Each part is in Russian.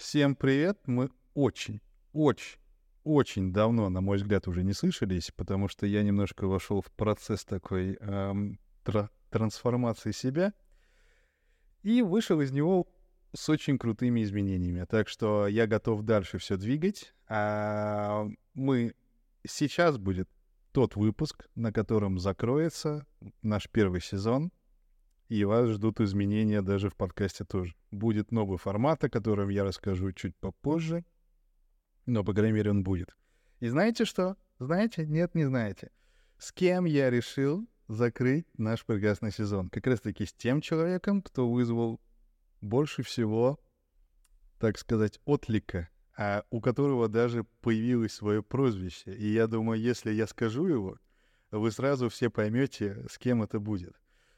Всем привет! Мы очень, очень, очень давно, на мой взгляд, уже не слышались, потому что я немножко вошел в процесс такой эм, тра- трансформации себя и вышел из него с очень крутыми изменениями. Так что я готов дальше все двигать. А мы сейчас будет тот выпуск, на котором закроется наш первый сезон, и вас ждут изменения даже в подкасте тоже. Будет новый формат, о котором я расскажу чуть попозже, но, по крайней мере, он будет. И знаете что? Знаете? Нет, не знаете. С кем я решил закрыть наш прекрасный сезон? Как раз-таки с тем человеком, кто вызвал больше всего, так сказать, отлика, а у которого даже появилось свое прозвище. И я думаю, если я скажу его, вы сразу все поймете, с кем это будет.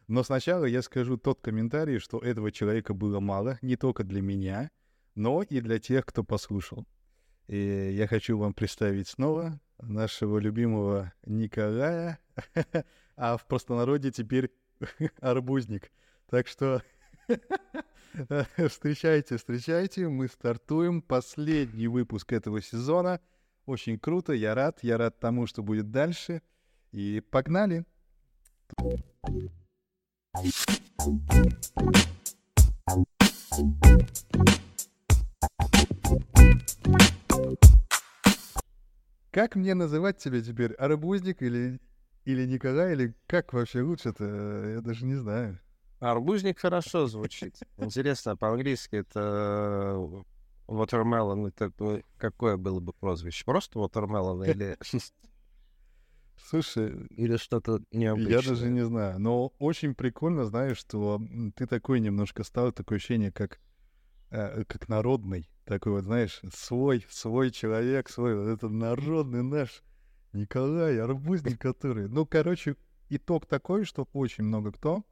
Но сначала я скажу тот комментарий, что этого человека было мало, не только для меня, но и для тех, кто послушал. И я хочу вам представить снова нашего любимого Николая, а в простонародье теперь арбузник. Так что встречайте, встречайте, мы стартуем последний выпуск этого сезона. Очень круто, я рад, я рад тому, что будет дальше. И погнали! Как мне называть тебя теперь? Арбузник или, или Николай? Или как вообще лучше-то? Я даже не знаю. Арбузник хорошо звучит. Интересно, по-английски это watermelon, это какое было бы прозвище? Просто watermelon или... Слушай, или что-то необычное. Я даже не знаю. Но очень прикольно, знаешь, что ты такой немножко стал, такое ощущение, как, э, как народный. Такой вот, знаешь, свой, свой человек, свой, вот этот народный наш Николай, арбузник который. Ну, короче, итог такой, что очень много кто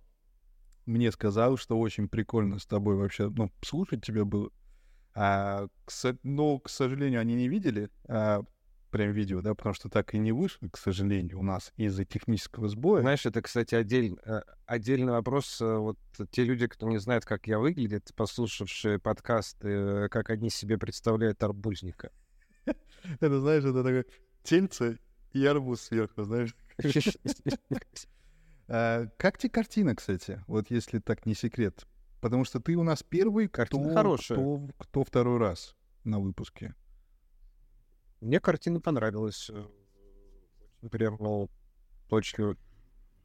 мне сказал, что очень прикольно с тобой вообще, ну, слушать тебя было. А, к, ну, к сожалению, они не видели, а, прям видео, да, потому что так и не вышло, к сожалению, у нас из-за технического сбоя. Знаешь, это, кстати, отдель, э, отдельный вопрос. Э, вот те люди, кто не знает, как я выглядит, послушавшие подкасты, э, как они себе представляют арбузника. Это, знаешь, это такое тельце и арбуз сверху, знаешь. А, как тебе картина, кстати, вот если так не секрет? Потому что ты у нас первый, хорошая. Кто, кто второй раз на выпуске. Мне картина понравилась. Э, прям, ну, точно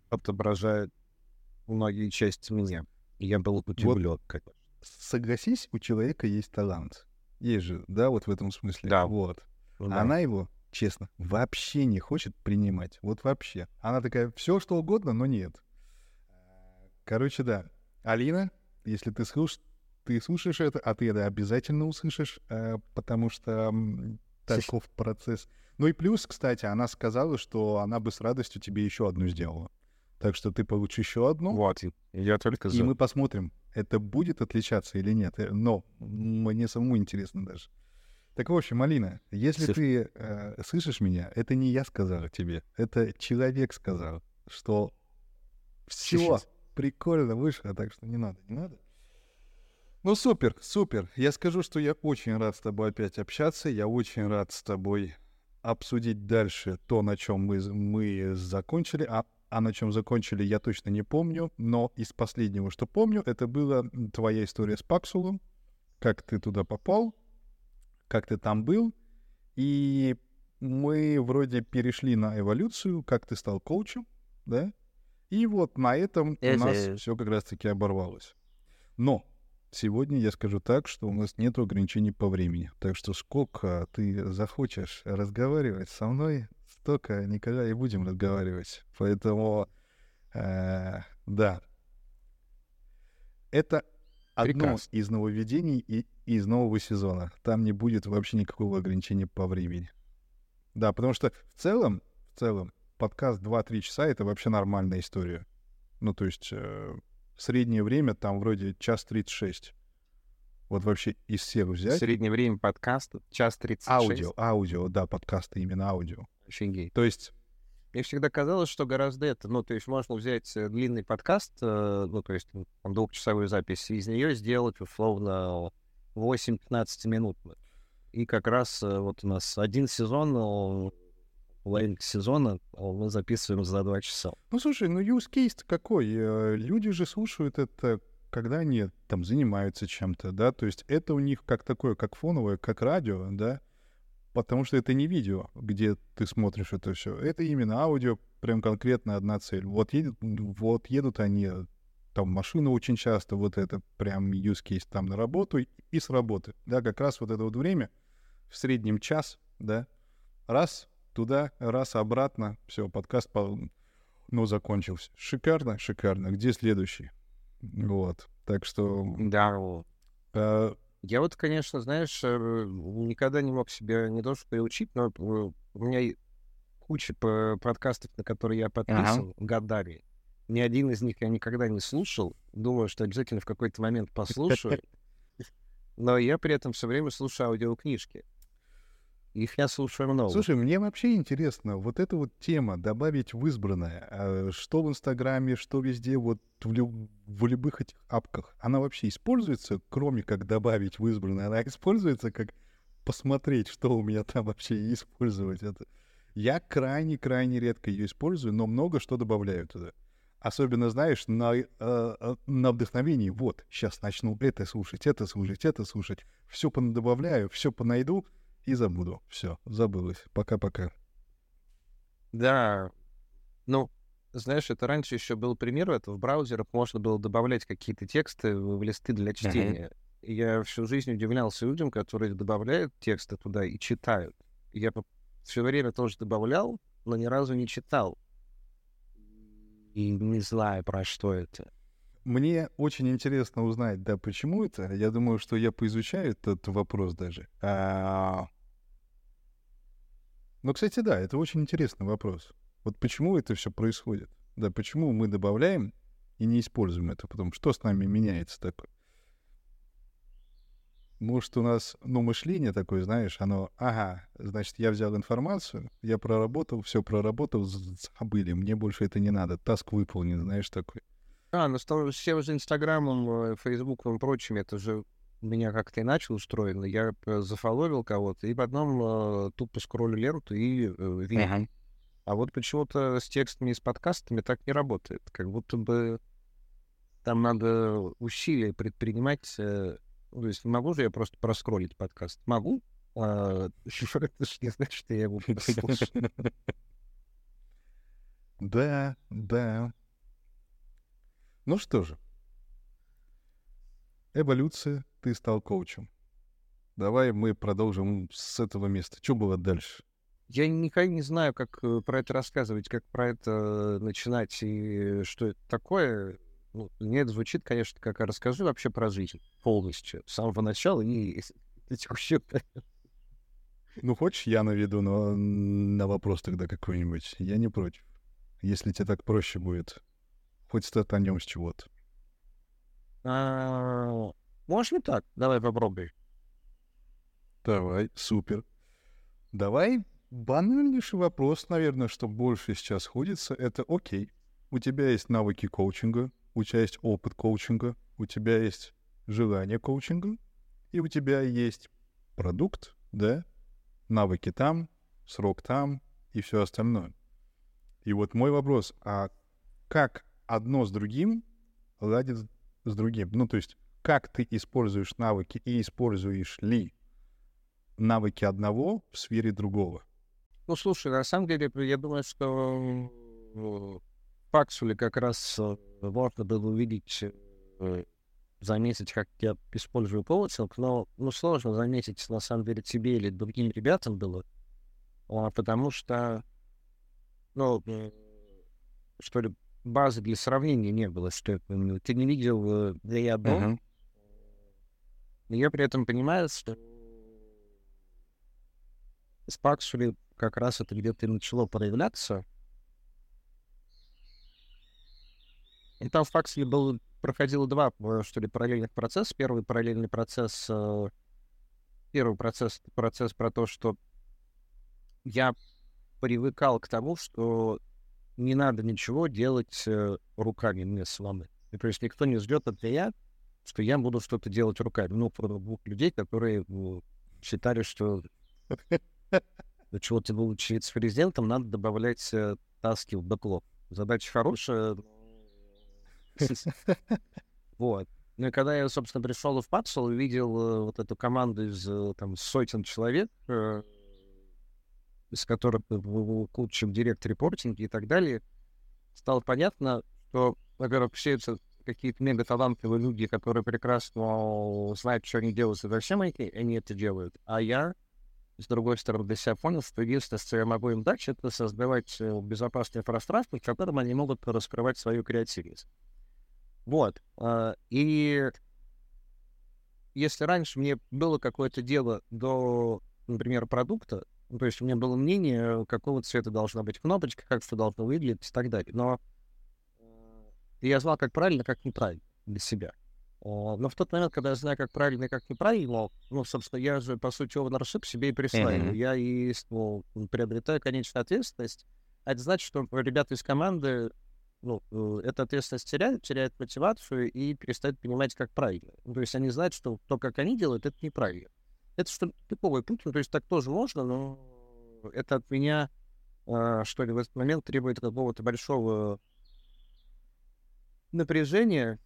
отображает многие части меня. Я был удивлен, вот, конечно. Согласись, у человека есть талант. Есть же, да, вот в этом смысле. Да. Вот. Ну, да. Она его, честно, вообще не хочет принимать. Вот вообще. Она такая, все что угодно, но нет. Короче, да. Алина, если ты слушаешь, ты слушаешь это, а ты это обязательно услышишь, э, потому что таков процесс. Ну и плюс, кстати, она сказала, что она бы с радостью тебе еще одну сделала. Так что ты получишь еще одну. Вот, я только за. И мы посмотрим, это будет отличаться или нет. Э, но мне самому интересно даже. Так, в общем, Алина, если Все. ты э, слышишь меня, это не я сказал тебе, это человек сказал, что все прикольно вышло, так что не надо, не надо. Ну, супер, супер. Я скажу, что я очень рад с тобой опять общаться. Я очень рад с тобой обсудить дальше то, на чем мы, мы закончили. А, а на чем закончили, я точно не помню. Но из последнего, что помню, это была твоя история с Паксулом. Как ты туда попал, как ты там был. И мы вроде перешли на эволюцию, как ты стал коучем, да? И вот на этом у нас все как раз-таки оборвалось. Но Сегодня я скажу так, что у нас нет ограничений по времени. Так что сколько ты захочешь разговаривать со мной, столько, никогда и будем разговаривать. Поэтому, э, да. Это одно Приказ. из нововведений и из нового сезона. Там не будет вообще никакого ограничения по времени. Да, потому что в целом, в целом, подкаст 2-3 часа — это вообще нормальная история. Ну, то есть... Э, среднее время там вроде час 36. Вот вообще из всех взять. Среднее время подкаста час 36. Аудио, аудио, да, подкасты именно аудио. Офигеть. То есть... Мне всегда казалось, что гораздо это, ну, то есть можно взять э, длинный подкаст, э, ну, то есть там, двухчасовую запись, и из нее сделать условно 8-15 минут. И как раз э, вот у нас один сезон, половинка сезона мы записываем за два часа. Ну, слушай, ну use case какой? Э, люди же слушают это, когда они там занимаются чем-то, да? То есть это у них как такое, как фоновое, как радио, да? Потому что это не видео, где ты смотришь это все. Это именно аудио, прям конкретно одна цель. Вот едут, вот едут они там машина очень часто, вот это прям use case там на работу и с работы. Да, как раз вот это вот время, в среднем час, да, раз туда, раз обратно, все, подкаст, по... ну, закончился. Шикарно, шикарно. Где следующий? Вот, так что... Да. А... Я вот, конечно, знаешь, э, никогда не мог себя не то что приучить, но э, у меня куча подкастов, на которые я подписан ага. годами. Ни один из них я никогда не слушал. Думаю, что обязательно в какой-то момент послушаю. Но я при этом все время слушаю аудиокнижки. Их я слушаю много. Слушай, мне вообще интересно, вот эта вот тема добавить в избранное, а, что в Инстаграме, что везде, вот в, лю- в любых этих апках, она вообще используется, кроме как добавить в избранное, она используется как посмотреть, что у меня там вообще использовать это. Я крайне-крайне редко ее использую, но много что добавляю туда. Особенно, знаешь, на, э, э, на вдохновении. Вот, сейчас начну это слушать, это слушать, это слушать. Все понадобавляю, все понайду и забуду. Все, забылось. Пока-пока. Да, ну, знаешь, это раньше еще был пример, это в браузерах можно было добавлять какие-то тексты в листы для чтения. Uh-huh. И я всю жизнь удивлялся людям, которые добавляют тексты туда и читают. я все время тоже добавлял, но ни разу не читал и не знаю, про что это. Мне очень интересно узнать, да, почему это. Я думаю, что я поизучаю этот вопрос даже. А... Ну, кстати, да, это очень интересный вопрос. Вот почему это все происходит? Да, почему мы добавляем и не используем это? Потом что с нами меняется такое? Может, у нас, ну, мышление такое, знаешь, оно, ага, значит, я взял информацию, я проработал, все проработал, забыли, мне больше это не надо, таск выполнен, знаешь, такой. А, ну, с всем же Инстаграмом, э, Фейсбуком и прочим, это же меня как-то и начал устроено. Я зафоловил кого-то, и потом э, тупо скроллю ленту и э, вижу. Uh-huh. А вот почему-то с текстами и с подкастами так не работает. Как будто бы там надо усилия предпринимать э, ну, то есть не могу же я просто проскролить подкаст. Могу. А, это же не значит, что я его послушаю. Да, да. Ну что же. Эволюция, ты стал коучем. Давай мы продолжим с этого места. Что было дальше? Я никогда не знаю, как э, про это рассказывать, как про это начинать и что это такое. Ну, мне это звучит, конечно, как расскажи вообще про жизнь полностью, с самого начала и текущего. Ну, хочешь, я наведу на, на вопрос тогда какой-нибудь? Я не против. Если тебе так проще будет. Хоть стартанем с чего-то. А, можно так? Давай попробуй. Давай, супер. Давай банальнейший вопрос, наверное, что больше сейчас сходится, это окей. У тебя есть навыки коучинга, у тебя есть опыт коучинга, у тебя есть желание коучинга, и у тебя есть продукт, да, навыки там, срок там и все остальное. И вот мой вопрос, а как одно с другим ладит с другим? Ну, то есть, как ты используешь навыки и используешь ли навыки одного в сфере другого? Ну, слушай, на самом деле, я думаю, что в Паксуле как раз э, можно было увидеть, э, заметить, как я использую коучинг, но ну, сложно заметить, на самом деле, тебе или другим ребятам было, а, потому что, ну, что ли, базы для сравнения не было, что ты не видел э, да я одно. Uh-huh. Я при этом понимаю, что с Паксули как раз это где-то и начало проявляться, И там в Пакселе был, проходило два, э, что ли, параллельных процесса. Первый параллельный процесс, э, первый процесс, процесс про то, что я привыкал к тому, что не надо ничего делать э, руками мне самому. И, то есть никто не ждет от меня что я буду что-то делать руками. Ну, про двух людей, которые ну, считали, что для чего ты был вице-президентом, надо добавлять э, таски в бэклог. Задача хорошая. Вот. Ну и когда я, собственно, пришел в Папсел, увидел э, вот эту команду из там сотен человек, из которых был куча директ репортинги и так далее, стало понятно, что, во-первых, все это какие-то мега талантливые люди, которые прекрасно знают, что они делают, и зачем они, они это делают. А я, с другой стороны, для себя понял, что единственное, что я могу им дать, это создавать безопасное пространство, в котором они могут раскрывать свою креативность. Вот. А, и если раньше мне было какое-то дело до, например, продукта, ну, то есть у меня было мнение, какого цвета должна быть кнопочка, как все должно выглядеть и так далее. Но я знал, как правильно, как неправильно для себя. Но в тот момент, когда я знаю, как правильно и как неправильно, ну, собственно, я же, по сути, ownership себе и присваиваю. Mm-hmm. Я и ну, приобретаю конечную ответственность. А это значит, что ребята из команды ну, э, эта ответственность теряют, теряют мотивацию и перестают понимать, как правильно. То есть они знают, что то, как они делают, это неправильно. Это что типовый путь, ну, то есть так тоже можно, но это от меня, э, что ли, в этот момент требует какого-то большого напряжения.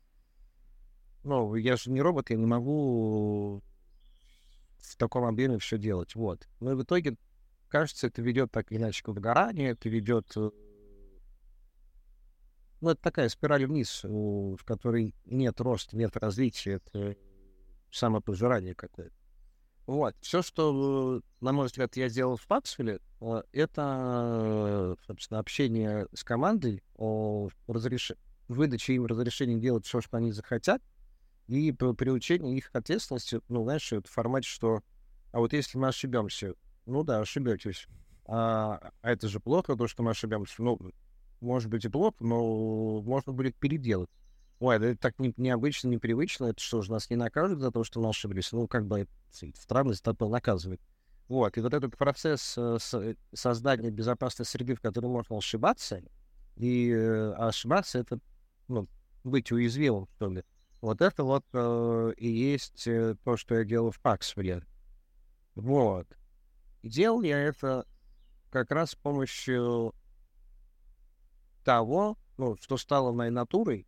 Ну, я же не робот, я не могу в таком объеме все делать. Вот. Но в итоге, кажется, это ведет так или иначе к выгоранию, это ведет э, ну, это такая спираль вниз, в которой нет роста, нет развития, это самопожирание какое-то. Вот. Все, что, на мой взгляд, я сделал в Папсвилле, э, это, собственно, общение с командой о разреш... выдаче им разрешения делать все, что они захотят, и приучение их к ответственности, ну, знаешь, в формате, что а вот если мы ошибемся, ну да, ошибетесь. А, а это же плохо, то, что мы ошибемся. Ну, может быть и плохо, но можно будет переделать. Ой, это так не, необычно, непривычно. Это что же, нас не накажут за то, что мы ошиблись? Ну, как бы странность это наказывает. Вот, и вот этот процесс э, э, создания безопасной среды, в которой можно ошибаться, и э, ошибаться — это, ну, быть уязвимым, что ли. Вот это вот э, и есть то, что я делал в Паксфиле. Вот. И делал я это как раз с помощью того, ну, что стало моей натурой,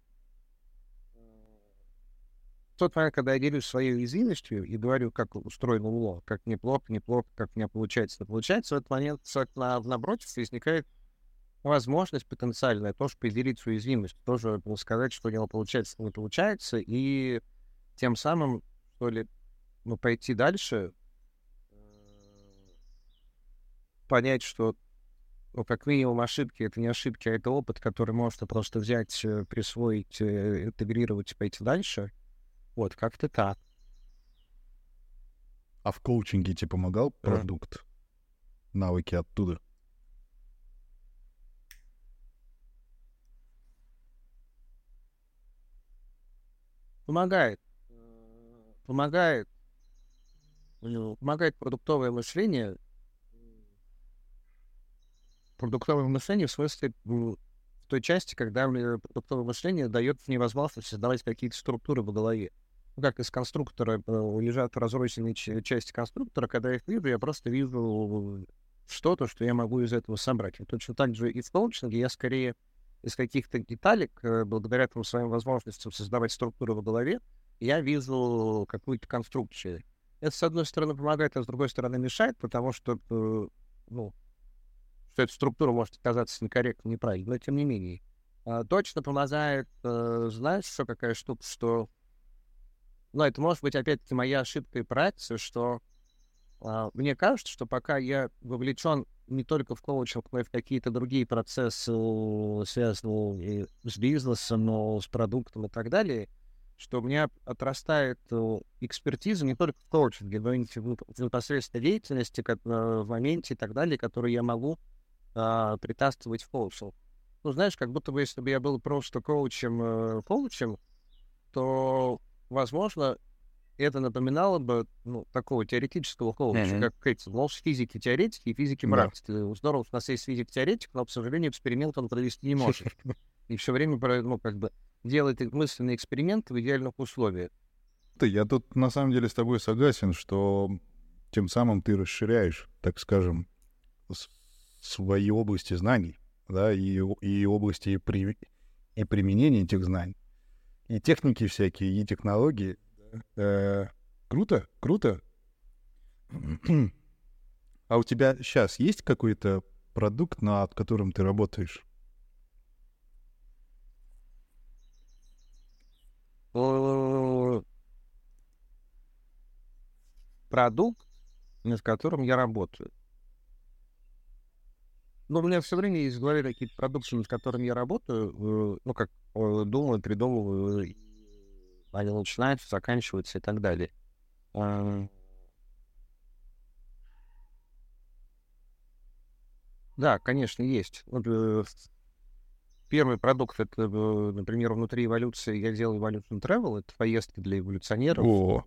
тот момент, когда я делюсь своей уязвимостью и говорю, как устроено УЛО, как неплохо, неплохо, как у меня получается, не получается, в этот момент на, напротив возникает возможность потенциальная тоже поделиться уязвимостью, тоже сказать, что у него получается, не получается, и тем самым, что ли, ну, пойти дальше, понять, что ну, как минимум, ошибки — это не ошибки, а это опыт, который можно просто взять, э, присвоить, э, интегрировать, пойти дальше. Вот, как-то так. А в коучинге тебе помогал продукт? Mm. Навыки оттуда? Помогает. Помогает. Помогает продуктовое мышление — продуктовое мышление в смысле той части, когда продуктовое мышление дает мне возможность создавать какие-то структуры в голове. Ну, как из конструктора э, лежат разрозненные части конструктора, когда я их вижу, я просто вижу что-то, что я могу из этого собрать. И точно так же и в коучинге я скорее из каких-то деталек, э, благодаря там своим возможностям создавать структуру в голове, я вижу какую-то конструкцию. Это, с одной стороны, помогает, а с другой стороны, мешает, потому что, э, ну, что эта структура может оказаться некорректной, неправильной, но тем не менее. А, точно помогает, э, знаешь, что какая штука, что... Ну, это может быть, опять-таки, моя ошибка и проекция, что э, мне кажется, что пока я вовлечен не только в коучинг, но и в какие-то другие процессы, связанные с бизнесом, но с продуктом и так далее, что у меня отрастает э, экспертиза не только в коучинге, но и в непосредственной деятельности, как, в моменте и так далее, которые я могу а, притаскивать в коучинг. Ну, знаешь, как будто бы, если бы я был просто коучем, э, коучем, то, возможно, это напоминало бы ну, такого теоретического коуча, mm-hmm. как эти, ну, физики теоретики и физики практики. Да. Здорово, у нас есть физик-теоретик, но, к сожалению, эксперимент он провести не может. И все время, ну, как бы, делает мысленные эксперименты в идеальных условиях. Я тут на самом деле с тобой согласен, что тем самым ты расширяешь, так скажем, свои области знаний, да, и, и области при, и применения этих знаний, и техники всякие, и технологии. Э, круто, круто. А у тебя сейчас есть какой-то продукт, над которым ты работаешь? Продукт, над которым я работаю. Но у меня все время есть в голове какие-то продукты, над которыми я работаю, э, ну, как э, думаю, придумываю, они начинаются, заканчиваются и так далее. Да, конечно, есть. Э, первый продукт это, например, внутри эволюции я делал Evolution Travel, это поездки для эволюционеров О.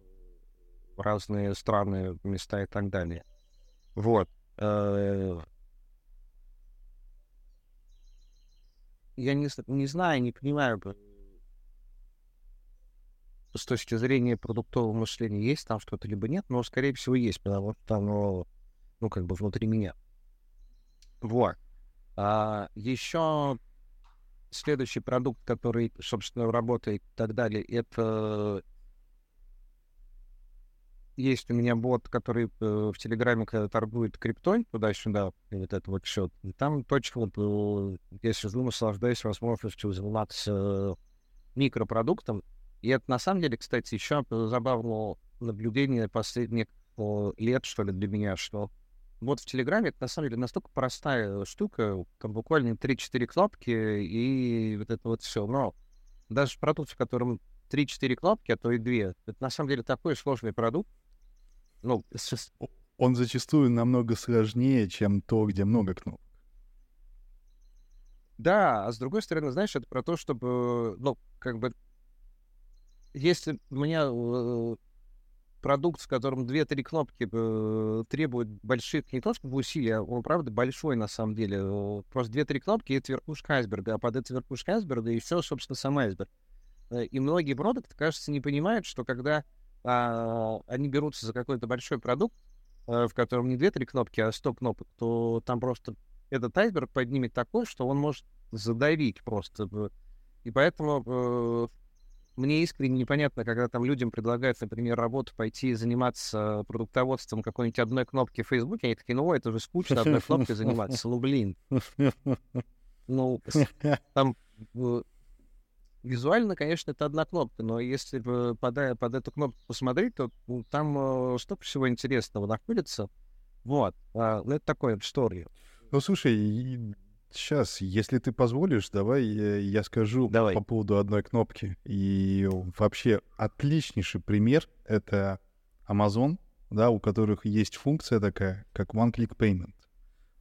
в разные страны, места и так далее. Вот я не, не знаю, не понимаю, с точки зрения продуктового мышления есть там что-то, либо нет, но, скорее всего, есть, потому что оно, ну, как бы внутри меня. Вот. А, еще следующий продукт, который, собственно, работает и так далее, это есть у меня бот, который э, в Телеграме когда торгует криптой туда-сюда, вот это вот счет. И там точно, вот, э, я сижу, наслаждаюсь возможностью заниматься микропродуктом. И это на самом деле, кстати, еще забавное наблюдение последних лет, что ли, для меня, что вот в Телеграме это на самом деле настолько простая штука, там буквально 3-4 кнопки и вот это вот все. Но даже продукт, в котором 3-4 кнопки, а то и 2, это на самом деле такой сложный продукт, ну, он зачастую намного сложнее, чем то, где много кнопок. Да, а с другой стороны, знаешь, это про то, чтобы, ну, как бы, если у меня э, продукт, в котором две-три кнопки э, требует больших, не то чтобы усилий, а он, правда, большой на самом деле. Просто две-три кнопки — это верхушка айсберга, а под этой верхушкой айсберга еще, собственно, сам айсберг. Э, и многие продукты, кажется, не понимают, что когда а, они берутся за какой-то большой продукт, а, в котором не 2-3 кнопки, а 100 кнопок, то там просто этот айсберг поднимет такой, что он может задавить просто. И поэтому э, мне искренне непонятно, когда там людям предлагают, например, работу пойти заниматься продуктоводством какой-нибудь одной кнопки в Фейсбуке, они такие, ну, это же скучно одной кнопкой заниматься. Ну, блин. Ну, там э, Визуально, конечно, это одна кнопка, но если под, под эту кнопку посмотреть, то ну, там э, столько всего интересного находится. Вот. А, ну, это такое история. Ну, слушай, сейчас, если ты позволишь, давай я, я скажу давай. по поводу одной кнопки. И вообще отличнейший пример — это Amazon, да, у которых есть функция такая, как one-click payment.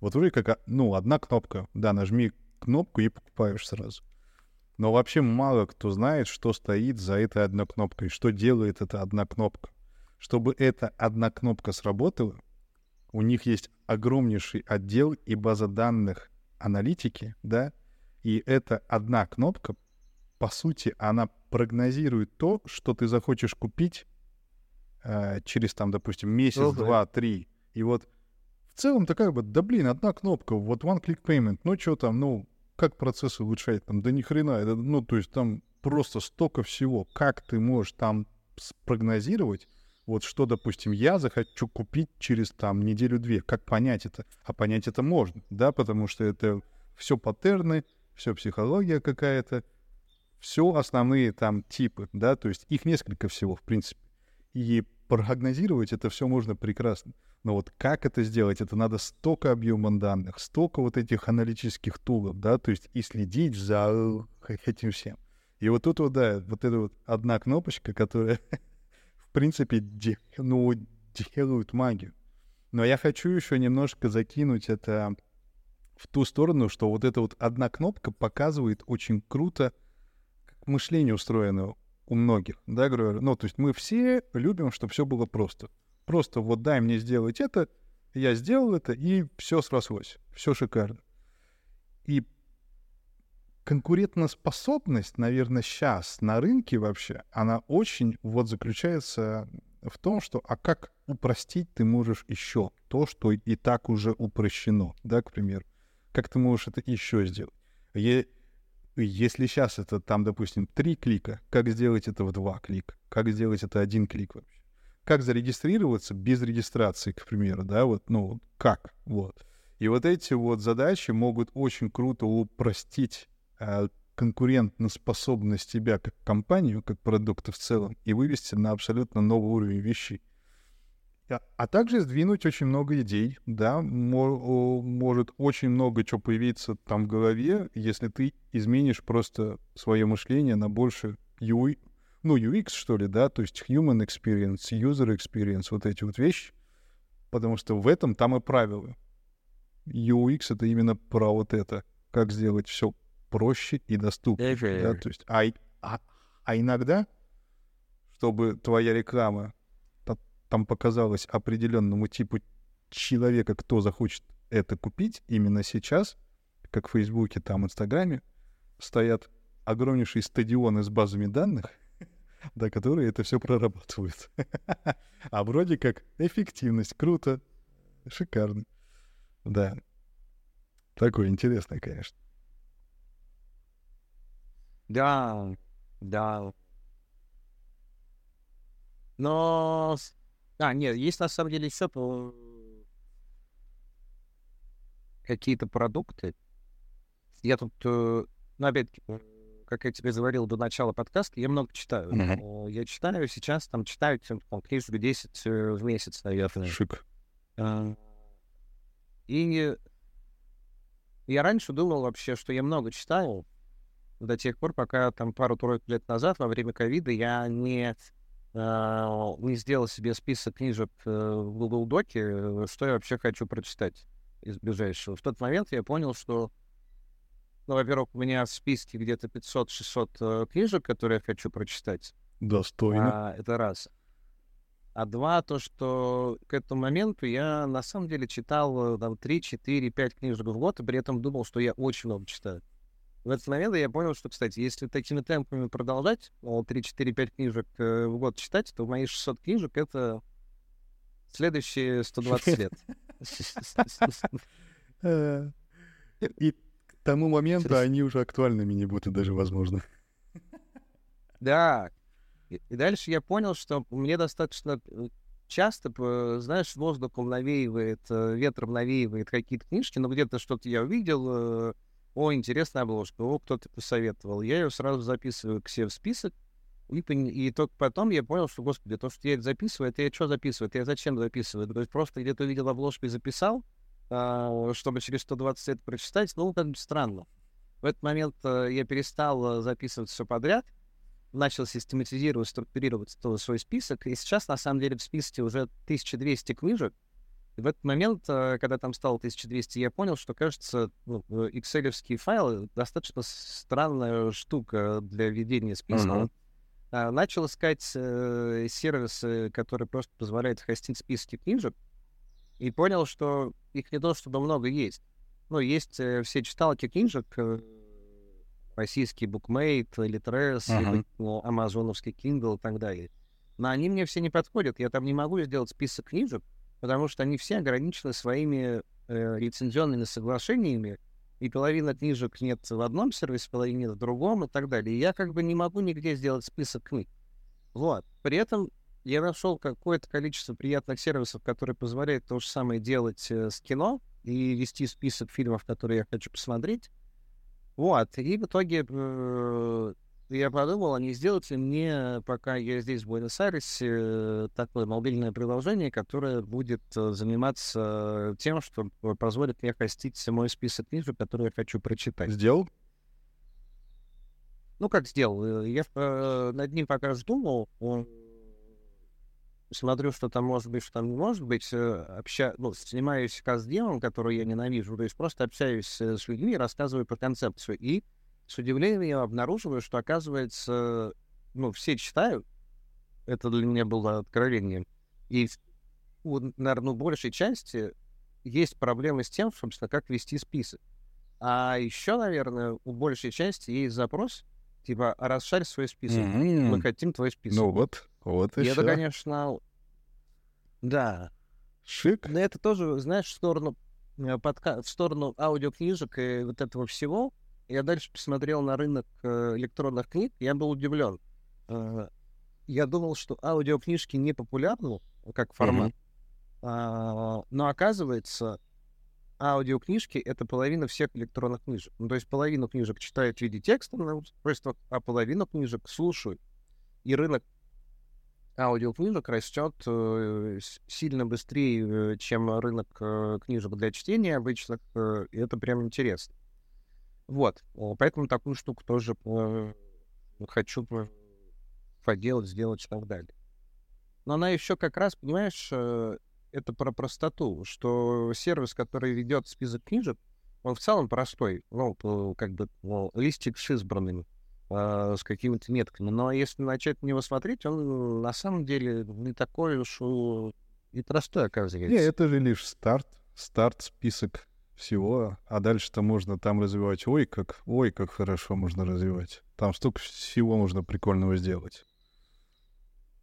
Вот вроде как, ну, одна кнопка, да, нажми кнопку и покупаешь сразу. Но вообще мало кто знает, что стоит за этой одной кнопкой, что делает эта одна кнопка. Чтобы эта одна кнопка сработала, у них есть огромнейший отдел и база данных аналитики, да, и эта одна кнопка, по сути, она прогнозирует то, что ты захочешь купить э, через, там, допустим, месяц, okay. два, три. И вот в целом такая вот, да блин, одна кнопка, вот one click payment, ну что там, ну, как процесс улучшать? Там, да ни хрена, это, ну, то есть там просто столько всего. Как ты можешь там спрогнозировать, вот что, допустим, я захочу купить через там неделю-две, как понять это? А понять это можно, да, потому что это все паттерны, все психология какая-то, все основные там типы, да, то есть их несколько всего, в принципе. И прогнозировать это все можно прекрасно. Но вот как это сделать? Это надо столько объема данных, столько вот этих аналитических тулов, да, то есть и следить за этим всем. И вот тут вот, да, вот эта вот одна кнопочка, которая, в принципе, де, ну, делают магию. Но я хочу еще немножко закинуть это в ту сторону, что вот эта вот одна кнопка показывает очень круто, как мышление устроено у многих, да, говорю, ну, то есть мы все любим, чтобы все было просто. Просто вот дай мне сделать это, я сделал это, и все срослось. Все шикарно. И конкурентоспособность, наверное, сейчас на рынке вообще, она очень вот заключается в том, что а как упростить ты можешь еще то, что и так уже упрощено, да, к примеру. Как ты можешь это еще сделать? Е- если сейчас это там, допустим, три клика, как сделать это в два клика? Как сделать это один клик вообще? Как зарегистрироваться без регистрации, к примеру, да, вот, ну, как, вот. И вот эти вот задачи могут очень круто упростить э, конкурентоспособность тебя как компанию, как продукта в целом, и вывести на абсолютно новый уровень вещей. А, а также сдвинуть очень много идей, да, может очень много чего появиться там в голове, если ты изменишь просто свое мышление на больше UI, ну, UX, что ли, да, то есть human experience, user experience, вот эти вот вещи, потому что в этом там и правила. UX — это именно про вот это, как сделать все проще и доступнее. Да? То есть, а, а, а иногда, чтобы твоя реклама там показалась определенному типу человека, кто захочет это купить, именно сейчас, как в Фейсбуке, там, Инстаграме, стоят огромнейшие стадионы с базами данных, да, которые это все прорабатывают. а вроде как эффективность, круто, шикарно. Да. Такое интересное, конечно. Да, да. Но... А, нет, есть на самом деле еще какие-то продукты. Я тут, э, ну, опять-таки, как я тебе говорил до начала подкаста, я много читаю. Mm-hmm. Я читаю сейчас, там, читаю там, книжку 10 э, в месяц, наверное. Шик. А, и я раньше думал вообще, что я много читаю, до тех пор, пока там пару-тройку лет назад, во время ковида, я не, э, не сделал себе список книжек э, в Google Доке, э, что я вообще хочу прочитать из ближайшего. В тот момент я понял, что, ну, во-первых, у меня в списке где-то 500-600 э, книжек, которые я хочу прочитать. Достойно. А, это раз. А два, то, что к этому моменту я на самом деле читал там 3, 4, 5 книжек в год, и при этом думал, что я очень много читаю. В этот момент я понял, что, кстати, если такими темпами продолжать, 3-4-5 книжек э, в год читать, то мои 600 книжек — это следующие 120 лет. Э, и тому моменту они уже актуальными не будут даже, возможно. Да, и дальше я понял, что мне достаточно э, часто, знаешь, воздухом навеивает, э, ветром навеивает какие-то книжки, но где-то что-то я увидел, э, о, интересная обложка, о, кто-то посоветовал. Я ее сразу записываю к себе в список, и, и только потом я понял, что, господи, то, что я это записываю, это я что записываю, это я зачем записываю? То есть просто где-то увидел обложку и записал, чтобы через 120 лет прочитать, ну, как бы странно. В этот момент я перестал записывать все подряд, начал систематизировать, структурировать свой список, и сейчас, на самом деле, в списке уже 1200 книжек. И в этот момент, э, когда там стало 1200, я понял, что, кажется, ну, excel файлы достаточно странная штука для ведения списка. Uh-huh. Начал искать э, сервисы, которые просто позволяют хостить списки книжек, и понял, что их не то чтобы много есть. Ну, есть э, все читалки книжек, э, российский букмейт, uh-huh. ну, амазоновский Kindle и так далее. Но они мне все не подходят. Я там не могу сделать список книжек, потому что они все ограничены своими э, лицензионными соглашениями, и половина книжек нет в одном сервисе, половина нет в другом и так далее. И я как бы не могу нигде сделать список книг. Вот. При этом я нашел какое-то количество приятных сервисов, которые позволяют то же самое делать э, с кино и вести список фильмов, которые я хочу посмотреть. Вот, и в итоге э, я подумал, а не сделать ли мне, пока я здесь в Буэнос-Айресе, такое мобильное приложение, которое будет э, заниматься тем, что позволит мне хостить мой список книжек, которые я хочу прочитать. Сделал? Ну, как сделал? Я э, над ним пока думал. Он смотрю, что там может быть, что там не может быть, э, обща... ну, занимаюсь каздевом, который я ненавижу, то есть просто общаюсь э, с людьми, рассказываю про концепцию. И с удивлением я обнаруживаю, что, оказывается, ну, все читают. Это для меня было откровением. И, наверное, ну, большей части есть проблемы с тем, собственно, как вести список. А еще, наверное, у большей части есть запрос, типа, расшарь свой список. Mm-hmm. Мы хотим твой список. Ну вот, вот и, и это, конечно, да. Шик. Но это тоже, знаешь, в сторону э, подка... в сторону аудиокнижек и вот этого всего. Я дальше посмотрел на рынок э, электронных книг, я был удивлен. Э, я думал, что аудиокнижки не популярны как формат, mm-hmm. но оказывается, аудиокнижки — это половина всех электронных книжек. Ну, то есть половину книжек читают в виде текста на устройствах, а половину книжек слушают. И рынок аудиокнижек растет э, сильно быстрее, э, чем рынок э, книжек для чтения обычных, и это прям интересно. Вот, поэтому такую штуку тоже хочу поделать, сделать и так далее. Но она еще как раз, понимаешь, это про простоту, что сервис, который ведет список книжек, он в целом простой, ну, как бы ну, листик с избранными, э, с какими-то метками. Но если начать на него смотреть, он на самом деле не такой уж и простой, оказывается. Не, это же лишь старт, старт, список всего, а дальше-то можно там развивать. Ой, как, ой, как хорошо можно развивать. Там столько всего можно прикольного сделать.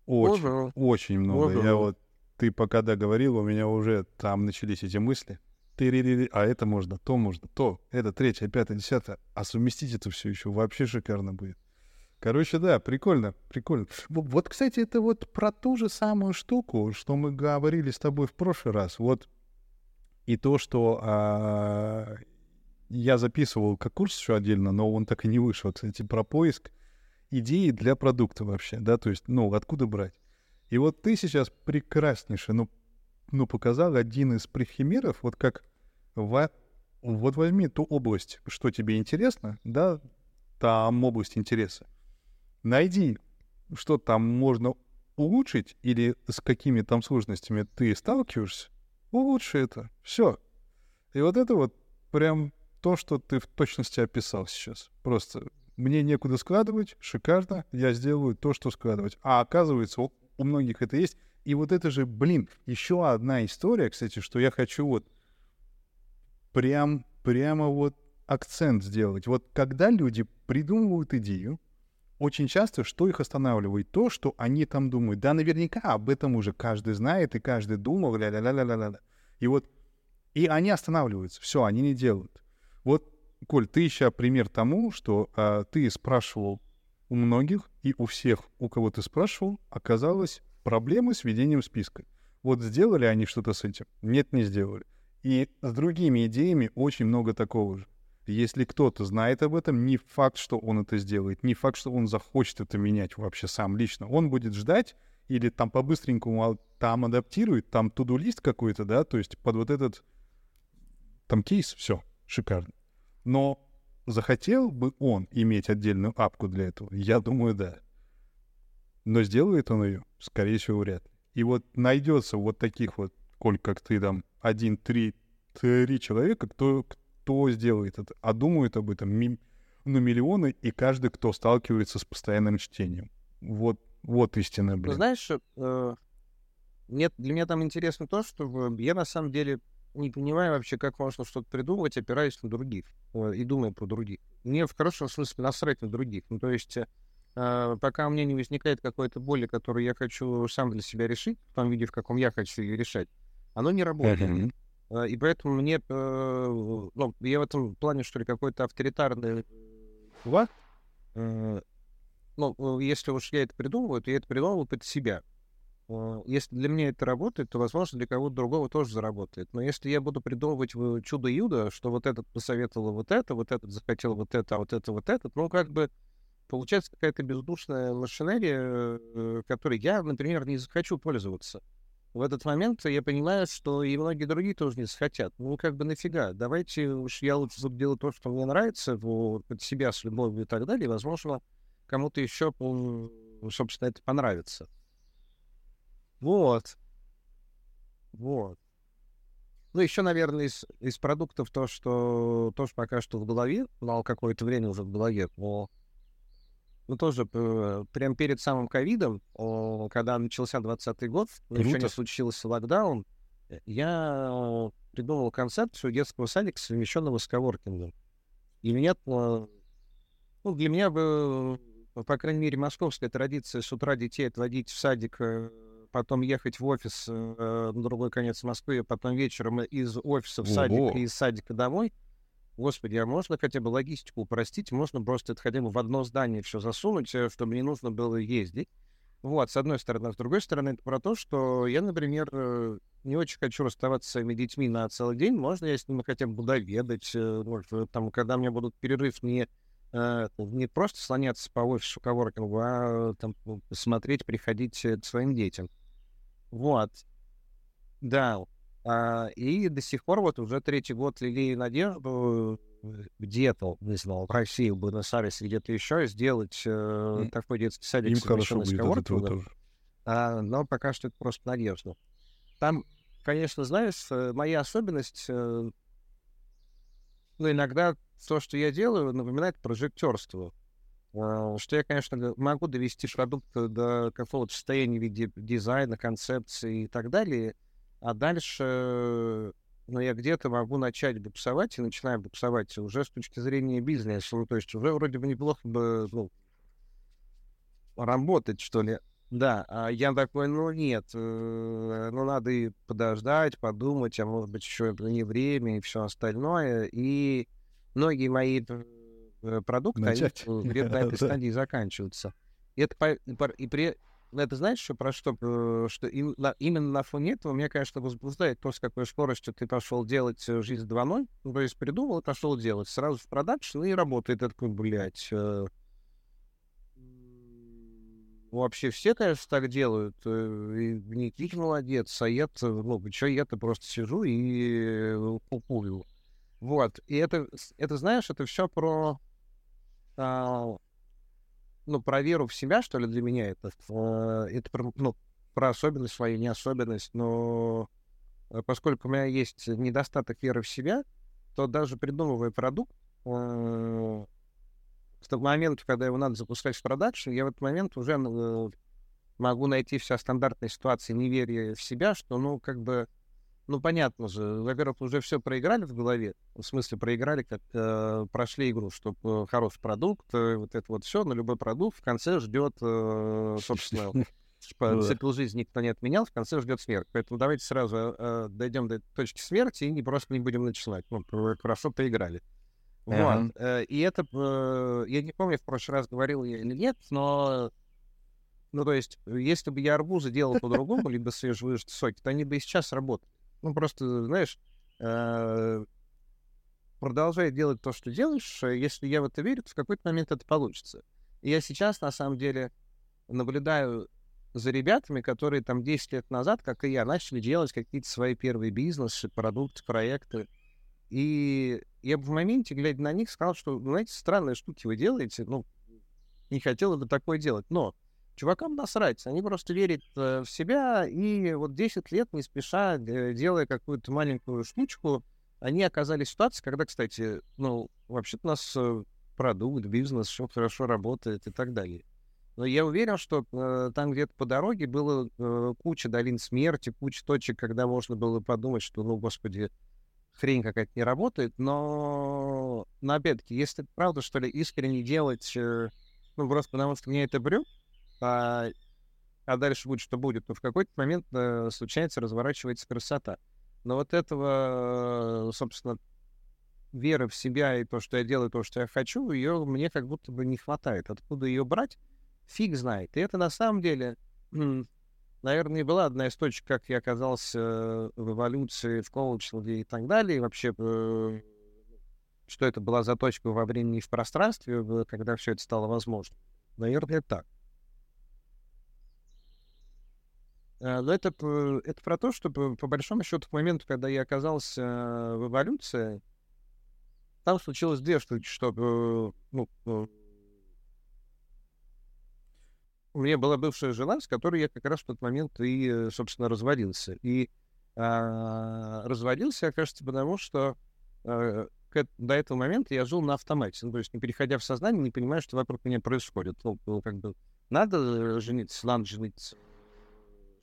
Очень, Ого. очень много. Ого. Я вот, ты пока договорил, у меня уже там начались эти мысли. Ты а это можно, то можно, то, это третье, пятое, десятое. А совместить это все еще вообще шикарно будет. Короче, да, прикольно, прикольно. Вот, кстати, это вот про ту же самую штуку, что мы говорили с тобой в прошлый раз. Вот и то, что а, я записывал как курс еще отдельно, но он так и не вышел, кстати, про поиск идеи для продукта вообще, да, то есть, ну, откуда брать. И вот ты сейчас прекраснейше, ну, ну показал один из примеров, вот как в, вот возьми ту область, что тебе интересно, да, там область интереса. Найди, что там можно улучшить или с какими там сложностями ты сталкиваешься, улучши это. Все. И вот это вот прям то, что ты в точности описал сейчас. Просто мне некуда складывать, шикарно, я сделаю то, что складывать. А оказывается, у многих это есть. И вот это же, блин, еще одна история, кстати, что я хочу вот прям, прямо вот акцент сделать. Вот когда люди придумывают идею, очень часто что их останавливает? То, что они там думают. Да, наверняка об этом уже каждый знает, и каждый думал, ля-ля-ля-ля-ля-ля. И вот, и они останавливаются. Все, они не делают. Вот, Коль, ты еще пример тому, что а, ты спрашивал у многих, и у всех, у кого ты спрашивал, оказалось проблемы с ведением списка. Вот сделали они что-то с этим? Нет, не сделали. И с другими идеями очень много такого же. Если кто-то знает об этом, не факт, что он это сделает, не факт, что он захочет это менять вообще сам лично. Он будет ждать или там по-быстренькому там адаптирует, там туду-лист какой-то, да, то есть под вот этот там кейс, все, шикарно. Но захотел бы он иметь отдельную апку для этого? Я думаю, да. Но сделает он ее? Скорее всего, вряд ли. И вот найдется вот таких вот, коль как ты там, один, три, три человека, кто, кто сделает это, а думают об этом ми, ну, миллионы, и каждый, кто сталкивается с постоянным чтением. Вот, вот истинная, блин. Ну, знаешь, э, нет, для меня там интересно то, что я на самом деле не понимаю вообще, как можно что-то придумывать, опираясь на других э, и думая про других. Мне в хорошем смысле насрать на других. Ну, то есть, э, пока у меня не возникает какой-то боли, которую я хочу сам для себя решить, в том виде, в каком я хочу ее решать, оно не работает. Uh-huh. А, и поэтому мне, э, ну, я в этом плане, что ли, какой-то авторитарный чувак. Э, ну, если уж я это придумываю, то я это придумываю под себя. Э, если для меня это работает, то, возможно, для кого-то другого тоже заработает. Но если я буду придумывать чудо-юдо, что вот этот посоветовал вот это, вот этот захотел вот это, а вот это вот это, ну, как бы получается какая-то бездушная машинерия, которой я, например, не захочу пользоваться в этот момент я понимаю, что и многие другие тоже не захотят. Ну, как бы нафига? Давайте уж я лучше буду делать то, что мне нравится, вот, под себя с любовью и так далее. И, возможно, кому-то еще, собственно, это понравится. Вот. Вот. Ну, еще, наверное, из, из продуктов то, что тоже пока что в голове, но какое-то время уже в голове, но ну, тоже э, прям перед самым ковидом, когда начался 20 год, Круто. еще не случился локдаун, э, я придумал концепцию детского садика, совмещенного с коворкингом. И меня, ну, для меня по крайней мере, московская традиция с утра детей отводить в садик, потом ехать в офис на другой конец Москвы, потом вечером из офиса в садик Ого. и из садика домой. Господи, а можно хотя бы логистику упростить? Можно просто это хотя бы в одно здание все засунуть, э, чтобы не нужно было ездить. Вот, с одной стороны. А с другой стороны, это про то, что я, например, э, не очень хочу расставаться с своими детьми на целый день. Можно я с ними хотя бы буду обедать? может, э, там, когда у меня будут перерыв, не, не просто слоняться по офису коворкингу, а там смотреть, приходить к своим детям. Вот. Да. А, и до сих пор вот уже третий год лелею надежду э, где-то, не знаю, в России, в Буэнос-Айресе, где-то еще сделать э, такой детский садик, Им хорошо будет от этого тоже. А, но пока что это просто надежда. Там, конечно, знаешь, э, моя особенность, э, ну, иногда то, что я делаю, напоминает прожектерство. А, Что я, конечно, могу довести продукт до какого-то состояния в виде дизайна, концепции и так далее, а дальше, э, ну, я где-то могу начать буксовать и начинаю буксовать уже с точки зрения бизнеса. Ну, то есть уже вроде бы неплохо бы, ну, работать, что ли. Да, а я такой, ну нет, э, ну надо и подождать, подумать, а может быть еще не время и все остальное. И многие мои э, продукты, где-то на этой стадии заканчиваются. И это, и при, это знаешь еще про что? Э, Что им- на- именно на фоне этого меня, конечно, возбуждает то, с какой скоростью ты пошел делать э, жизнь 2.0. Ну, то есть придумал и пошел делать. Сразу в продакшн и работает. Это такой, блядь, э, Вообще все, конечно, так делают. э, И Никит молодец, а я-то, ну, что я-то просто сижу и купую. Вот. И это, это знаешь, это все про, а, ну, про веру в себя, что ли, для меня это. Э, Это про, ну, про особенность свою, не особенность, но э, поскольку у меня есть недостаток веры в себя, то даже придумывая продукт, э, к тому моменту, когда его надо запускать в продакшн, я в этот момент уже э, могу найти вся стандартная ситуация неверия в себя, что, ну, как бы, ну, понятно же, во-первых, уже все проиграли в голове, в смысле проиграли, как э, прошли игру, чтобы хороший продукт, э, вот это вот все, но любой продукт в конце ждет, э, собственно, Ну цикл жизни никто не отменял, в конце ждет смерть. Поэтому давайте сразу э, дойдем до точки смерти и не просто не будем начинать. Ну, хорошо поиграли. Вот. э, И это, э, я не помню, в прошлый раз говорил я или нет, но, ну, то есть, если бы я арбузы делал по-другому, либо свежевыжатые соки, то они бы и сейчас работали. Ну, просто, знаешь, э, продолжай делать то, что делаешь. э, Если я в это верю, то в какой-то момент это получится. И я сейчас, на самом деле, наблюдаю за ребятами, которые там 10 лет назад, как и я, начали делать какие-то свои первые бизнесы, продукты, проекты. И я бы в моменте, глядя на них, сказал, что, ну, знаете, странные штуки вы делаете, ну, не хотел бы такое делать. Но чувакам насрать, они просто верят э, в себя, и вот 10 лет не спеша, э, делая какую-то маленькую штучку, они оказались в ситуации, когда, кстати, ну, вообще-то у нас э, продукт, бизнес, все хорошо работает и так далее. Но я уверен, что э, там где-то по дороге было э, куча долин смерти, куча точек, когда можно было подумать, что, ну, господи, хрень какая-то не работает, но, но опять-таки, если правда, что ли, искренне делать, э, ну, просто потому что мне это брю, а, а дальше будет, что будет, то в какой-то момент э, случается, разворачивается красота. Но вот этого, э, собственно, веры в себя и то, что я делаю, то, что я хочу, ее мне как будто бы не хватает. Откуда ее брать, фиг знает. И это на самом деле, наверное, и была одна из точек, как я оказался э, в эволюции, в коучинге и так далее. И вообще, э, что это была за точка во времени и в пространстве, когда все это стало возможно. Наверное, так. Э, Но это, это про то, что по, по большому счету к моменту, когда я оказался э, в эволюции, там случилось две штуки, что э, ну, э, у меня была бывшая жена, с которой я как раз в тот момент и, э, собственно, разводился. И а, разводился кажется, потому что э, к до этого момента я жил на автомате. Ну, то есть не переходя в сознание, не понимая, что вокруг меня происходит. Ну, ну, как бы надо э, жениться, надо жениться.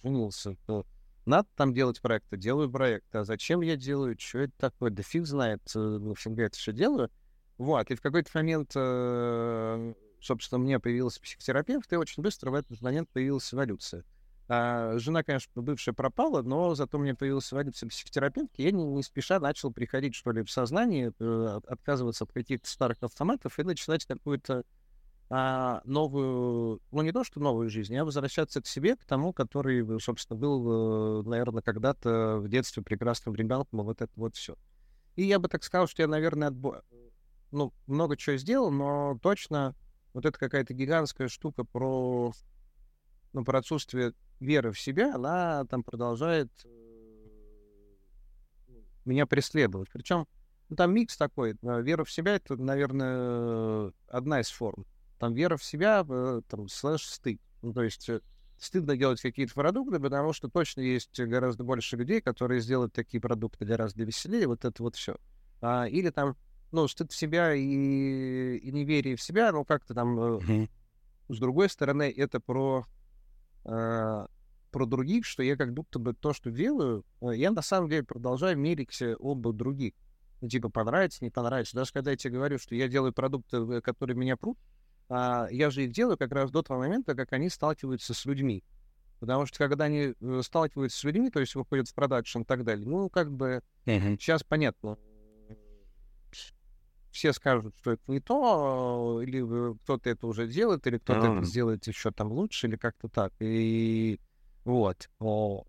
Женился. ну, надо там делать проекты, делаю проекты. А зачем я делаю? Что это такое? Да фиг знает. э, В общем, я это все делаю. Вот, и в какой-то момент, э, собственно, мне появился психотерапевт, и очень быстро в этот момент появилась эволюция. А, жена, конечно, бывшая пропала, но зато мне появился эволюция психотерапевт, и я не, не спеша начал приходить, что ли, в сознание, э, отказываться от каких-то старых автоматов и начинать какую-то а, новую, ну не то, что новую жизнь, а возвращаться к себе, к тому, который, собственно, был, э, наверное, когда-то в детстве прекрасным ребенком, вот это вот все. И я бы так сказал, что я, наверное, отбо... ну, много чего сделал, но точно вот это какая-то гигантская штука про, ну, про отсутствие веры в себя, она там продолжает э, меня преследовать. Причем ну, там микс такой. Вера в себя — это, наверное, одна из форм там вера в себя, э, там, слэш стыд. Ну, то есть э, стыдно делать какие-то продукты, потому что точно есть гораздо больше людей, которые сделают такие продукты гораздо веселее, вот это вот все. А, или там, ну, стыд в себя и, и неверие в себя, ну, как-то там, mm-hmm. с другой стороны, это про, э, про других, что я как будто бы то, что делаю, я на самом деле продолжаю мерить оба других. Ну, типа, понравится, не понравится. Даже когда я тебе говорю, что я делаю продукты, которые меня прут, а, я же их делаю как раз до того момента, как они сталкиваются с людьми. Потому что когда они э, сталкиваются с людьми, то есть выходят в продакшн и так далее, ну, как бы uh-huh. сейчас понятно. Все скажут, что это не то, или кто-то это уже делает, или кто-то uh-huh. это сделает еще там лучше, или как-то так. И вот. О,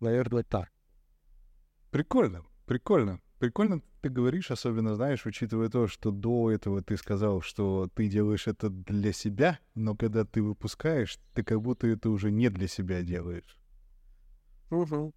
наверное, так. Прикольно, прикольно. Прикольно ты говоришь, особенно, знаешь, учитывая то, что до этого ты сказал, что ты делаешь это для себя, но когда ты выпускаешь, ты как будто это уже не для себя делаешь. Угу.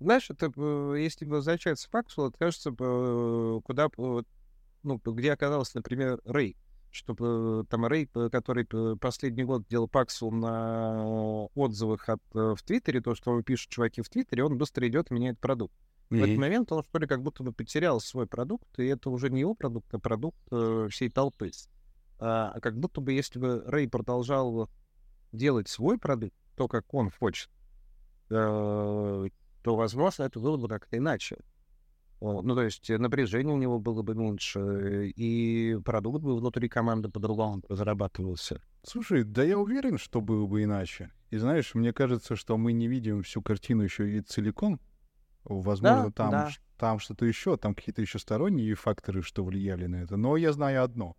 Знаешь, это, э, если возвращаться к факту, это кажется, э, куда, ну, где оказался, например, Рэй. Чтобы э, там Рэй, который последний год делал Паксу на отзывах от, в Твиттере, то, что пишут чуваки в Твиттере, он быстро идет и меняет продукт. Mm-hmm. В этот момент он, что ли, как будто бы потерял свой продукт, и это уже не его продукт, а продукт э, всей толпы. А, а как будто бы, если бы Рэй продолжал делать свой продукт, то, как он хочет, э, то, возможно, это было бы как-то иначе. Ну, то есть напряжение у него было бы меньше, и продукт бы внутри команды по-другому разрабатывался. Слушай, да я уверен, что было бы иначе. И знаешь, мне кажется, что мы не видим всю картину еще и целиком, Возможно, да, там, да. там что-то еще, там какие-то еще сторонние факторы, что влияли на это. Но я знаю одно.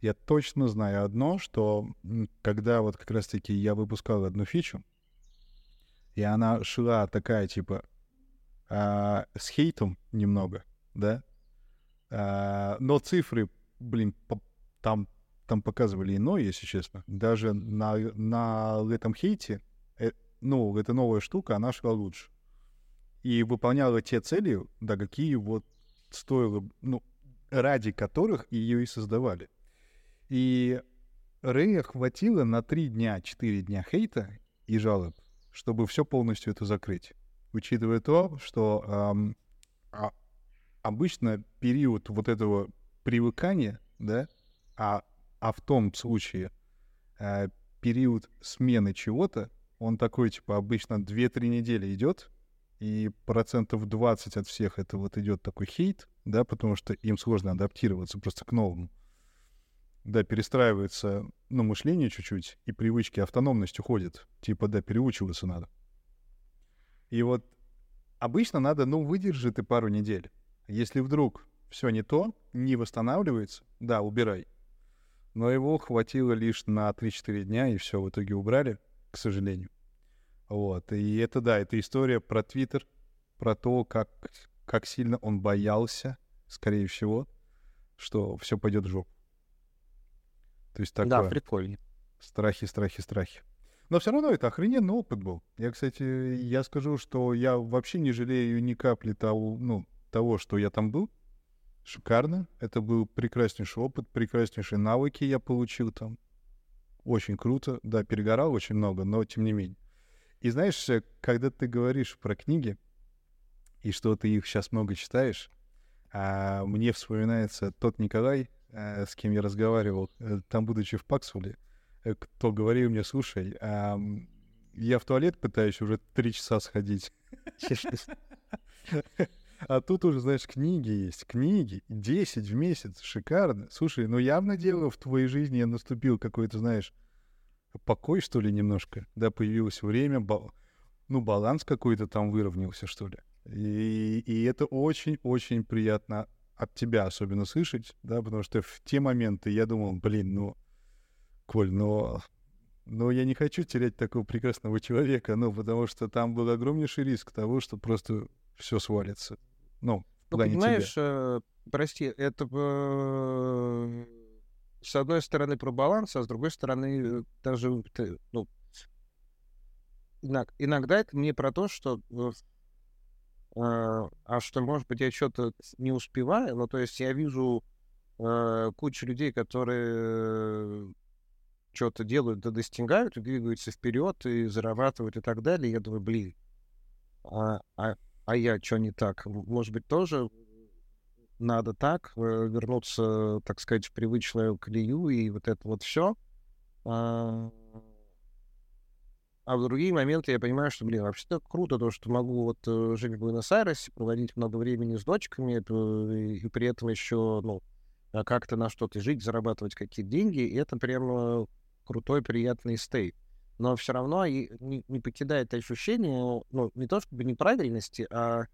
Я точно знаю одно, что когда вот как раз-таки я выпускал одну фичу, и она шла такая, типа, а, с хейтом немного, да, а, но цифры, блин, по, там, там показывали иное, если честно. Даже на, на этом хейте, э, ну, эта новая штука, она шла лучше и выполняла те цели, да, какие вот стоило, ну, ради которых ее и создавали. И Рэя хватило на три дня, четыре дня хейта и жалоб, чтобы все полностью это закрыть. Учитывая то, что эм, а, обычно период вот этого привыкания, да, а, а в том случае э, период смены чего-то, он такой, типа, обычно 2-3 недели идет, и процентов 20 от всех это вот идет такой хейт, да, потому что им сложно адаптироваться просто к новому. Да, перестраивается, ну, мышление чуть-чуть, и привычки, автономность уходит. Типа, да, переучиваться надо. И вот обычно надо, ну, выдержи ты пару недель. Если вдруг все не то, не восстанавливается, да, убирай. Но его хватило лишь на 3-4 дня, и все в итоге убрали, к сожалению. Вот. И это, да, это история про Твиттер, про то, как, как сильно он боялся, скорее всего, что все пойдет в жопу. То есть такое... Да, прикольно. Страхи, страхи, страхи. Но все равно это охрененный опыт был. Я, кстати, я скажу, что я вообще не жалею ни капли того, ну, того, что я там был. Шикарно. Это был прекраснейший опыт, прекраснейшие навыки я получил там. Очень круто. Да, перегорал очень много, но тем не менее. И знаешь, э, когда ты говоришь про книги, и что ты их сейчас много читаешь, а мне вспоминается тот Николай, а, с кем я разговаривал, э, там, будучи в Паксуле, кто говорил мне, слушай, а, я в туалет пытаюсь уже три часа сходить. А тут уже, знаешь, книги есть, книги, 10 в месяц, шикарно. Слушай, ну явно дело в твоей жизни наступил какой-то, знаешь, покой, что ли, немножко, да, появилось время, ба- ну, баланс какой-то там выровнялся, что ли. И, и это очень-очень приятно от тебя особенно слышать, да, потому что в те моменты я думал, блин, ну, Коль, но, но я не хочу терять такого прекрасного человека, ну, потому что там был огромнейший риск того, что просто все свалится. Ну, Ну, понимаешь, тебя. э, прости, это э, с одной стороны про баланс, а с другой стороны э, даже ты, ну, иног- иногда это мне про то, что э, а а что, может быть, я что-то не успеваю, ну, то есть я вижу э, кучу людей, которые что-то делают, да достигают, двигаются вперед, и зарабатывают и так далее. Я думаю, блин, а, а, а я что не так? Может быть, тоже надо так, э, вернуться, так сказать, в привычную колею и вот это вот все. А, а в другие моменты я понимаю, что, блин, вообще-то круто то, что могу вот э, жить в Буэнос-Айресе, проводить много времени с дочками, п- и, при этом еще, ну, а как-то на что-то жить, зарабатывать какие-то деньги, и это прям э, крутой, приятный стейт. Но все равно не, не покидает ощущение, ну, не то чтобы неправильности, а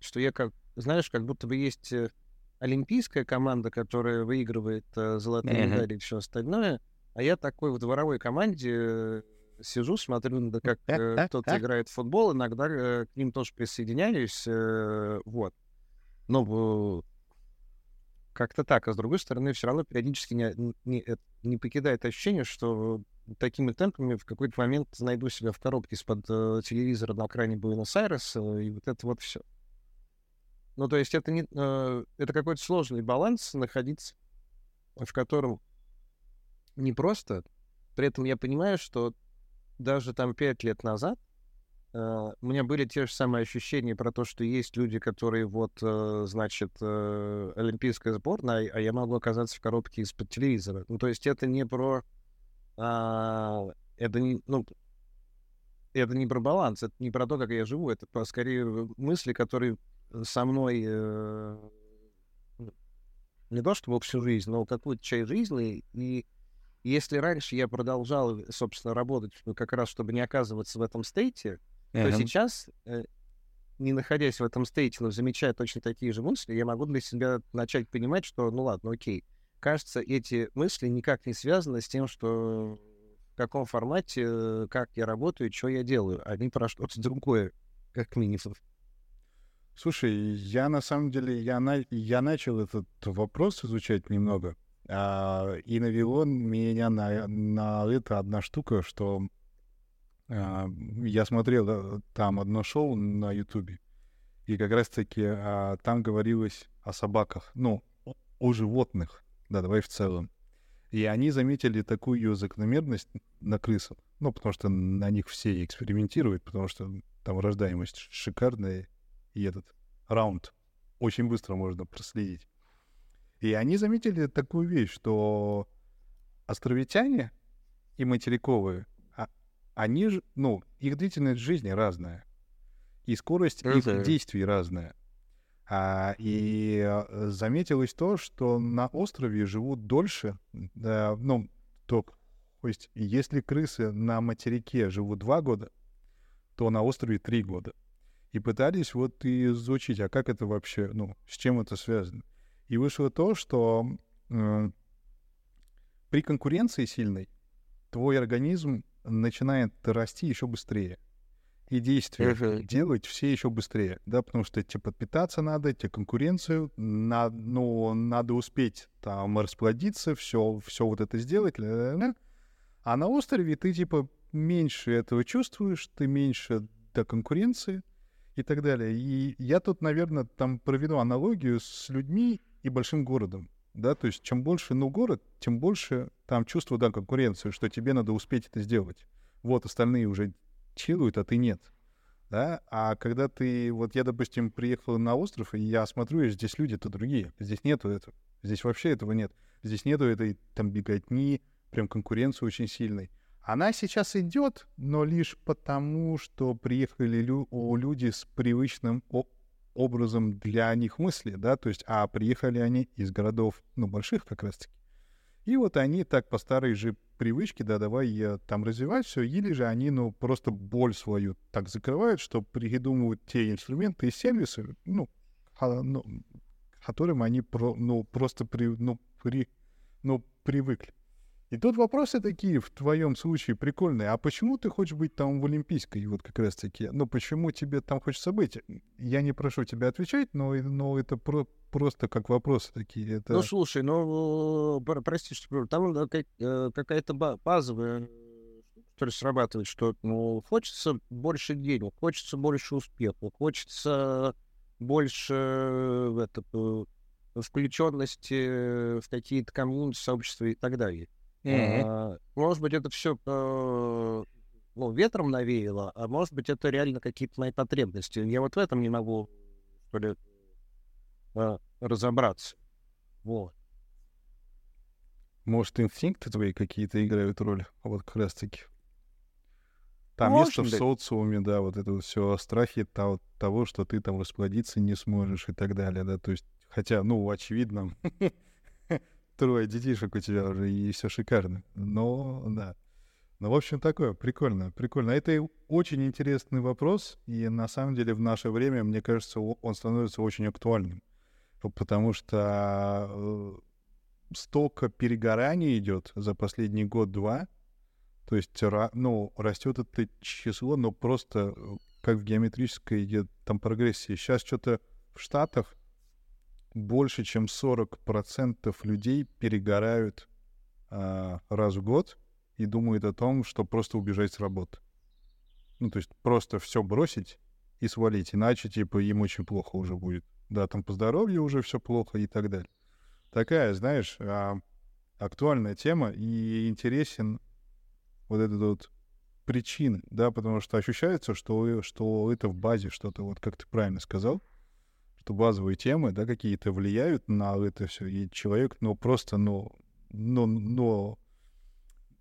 что я как, знаешь, как будто бы есть э, олимпийская команда, которая выигрывает э, золотые Мгм. медали и все остальное, а я такой в дворовой команде э, сижу, смотрю, как э, кто-то играет в футбол, иногда э, к ним тоже присоединяюсь, э, вот. Но э, как-то так. А с другой стороны, все равно периодически не, не, э, не покидает ощущение, что такими темпами в какой-то момент найду себя в коробке из-под э, телевизора на окраине Буэнос-Айреса, и вот это вот все. Ну, то есть это, не, э, это какой-то сложный баланс находиться, в котором не просто. При этом я понимаю, что даже там пять лет назад э, у меня были те же самые ощущения про то, что есть люди, которые вот, э, значит, э, олимпийская сборная, а я могу оказаться в коробке из-под телевизора. Ну, то есть это не про... а, это не, ну, это не про баланс, это не про то, как я живу, это про, скорее мысли, которые со мной э, ну, не то чтобы всю жизнь, но какую-то часть жизни. И если раньше я продолжал, собственно, работать ну, как раз, чтобы не оказываться в этом стейте, то Ага. сейчас, э, не находясь в этом стейте, но замечая точно такие же мысли, я могу для себя начать понимать, что, ну ладно, окей, кажется, эти мысли никак не связаны с тем, что в каком формате, э, как я работаю, что я делаю. Они про что-то другое, как минимум. Слушай, я на самом деле, я, на, я начал этот вопрос изучать немного, а, и навело меня на, на это одна штука, что а, я смотрел э, там одно шоу на Ютубе, и как раз-таки а, там говорилось о собаках, ну, о, о животных, да, давай в целом. И они заметили такую закономерность на крысах, ну, потому что на них все экспериментируют, потому что там рождаемость шикарная, и этот раунд очень быстро можно проследить. И они заметили такую вещь, что островитяне и материковые, а- они же, ну, их длительность жизни разная, и скорость их действий разная. А, и э, заметилось то, что на острове живут дольше, да, ну, то, то есть если крысы на материке живут два года, то на острове три года. И пытались вот и изучить, а как это вообще, ну, с чем это связано. И вышло то, что э, при конкуренции сильной твой организм начинает расти еще быстрее. И действия Мгм. делать все еще быстрее, да, потому что тебе подпитаться надо, тебе конкуренцию, на, ну, надо успеть там расплодиться, все, все вот это сделать, ля-ля-ля. а на острове ты типа меньше этого чувствуешь, ты меньше до конкуренции и так далее. И я тут, наверное, там проведу аналогию с людьми и большим городом. Да, то есть чем больше, ну, город, тем больше там чувство, да, конкуренции, что тебе надо успеть это сделать. Вот остальные уже чилуют, а ты нет. Да? А когда ты, вот я, допустим, приехал на остров, и я смотрю, и здесь люди-то другие. Здесь нету этого. Здесь вообще этого нет. Здесь нету этой там беготни, прям конкуренции очень сильной. Она сейчас идет, но лишь потому, что приехали лю- люди с привычным образом для них мысли, да, то есть, а приехали они из городов, ну, больших как раз-таки. И вот они так по старой же привычке, да, давай я там развивать все, или же они, ну, просто боль свою так закрывают, что придумывают те инструменты и сервисы, ну, а, ну которым они, про, ну, просто при, ну, при, ну, привыкли. И тут вопросы такие в твоем случае прикольные. А почему ты хочешь быть там в Олимпийской? Вот как раз таки. Ну, почему тебе там хочется быть? Я не прошу тебя отвечать, но, но это про, просто как вопросы такие. Это... Ну, слушай, ну, прости, что там э, какая-то базовая которая срабатывает, что ну, хочется больше денег, хочется больше успеха, хочется больше э, это, включенности в какие-то коммунити, сообщества и так далее. Mm-hmm. А, может быть, это все а, ну, ветром навеяло, а может быть, это реально какие-то мои потребности. Я вот в этом не могу, что ли, а, разобраться. Вот. Может, инстинкты твои какие-то играют роль? Вот как раз-таки. Там Может место быть. в социуме, да, вот это вот все страхи того, того, что ты там расплодиться не сможешь и так далее, да, то есть, хотя, ну, очевидно, трое детишек у тебя уже, и все шикарно. Но, да. Ну, в общем, такое, прикольно, прикольно. Это очень интересный вопрос, и на самом деле в наше время, мне кажется, он становится очень актуальным. Потому что э, столько перегорания идет за последний год-два, то есть, ну, растет это число, но просто э, как в геометрической идет там прогрессии. Сейчас что-то в Штатах больше, чем 40% людей перегорают а, раз в год и думают о том, что просто убежать с работы. Ну, то есть просто все бросить и свалить, иначе, типа, им очень плохо уже будет. Да, там по здоровью уже все плохо и так далее. Такая, знаешь, а, актуальная тема и интересен вот этот вот причины, да, потому что ощущается, что, что это в базе что-то, вот как ты правильно сказал, что базовые темы, да, какие-то влияют на это все, и человек, ну, просто, ну, но, но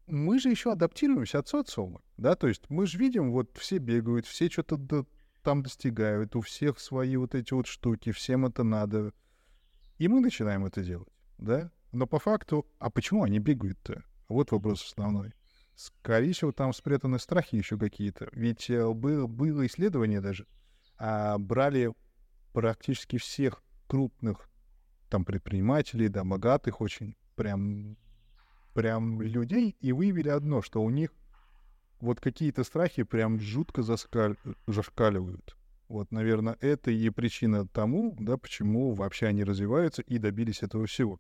мы же еще адаптируемся от социума, да, то есть мы же видим, вот все бегают, все что-то до, там достигают, у всех свои вот эти вот штуки, всем это надо, и мы начинаем это делать, да, но по факту, а почему они бегают-то? Вот вопрос основной. Скорее всего, там спрятаны страхи еще какие-то. Ведь э, было, было исследование даже, а, брали практически всех крупных там предпринимателей, да, богатых очень, прям, прям людей, и выявили одно, что у них вот какие-то страхи прям жутко заскаль... зашкаливают. Вот, наверное, это и причина тому, да, почему вообще они развиваются и добились этого всего.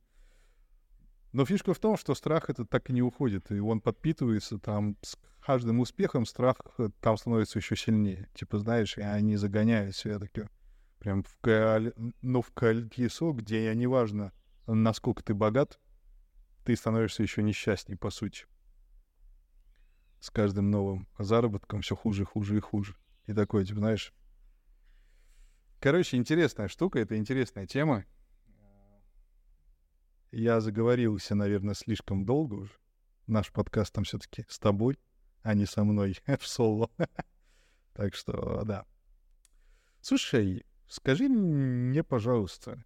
Но фишка в том, что страх это так и не уходит, и он подпитывается там с каждым успехом, страх э, там становится еще сильнее. Типа, знаешь, они загоняют себя такие прям в, коль... ну, в колесо, где неважно, насколько ты богат, ты становишься еще несчастней, по сути. С каждым новым заработком все хуже, хуже и хуже. И такое, типа, знаешь... Короче, интересная штука, это интересная тема. Я заговорился, наверное, слишком долго уже. Наш подкаст там все-таки с тобой, а не со мной в соло. так что, да. Слушай, Скажи мне, пожалуйста,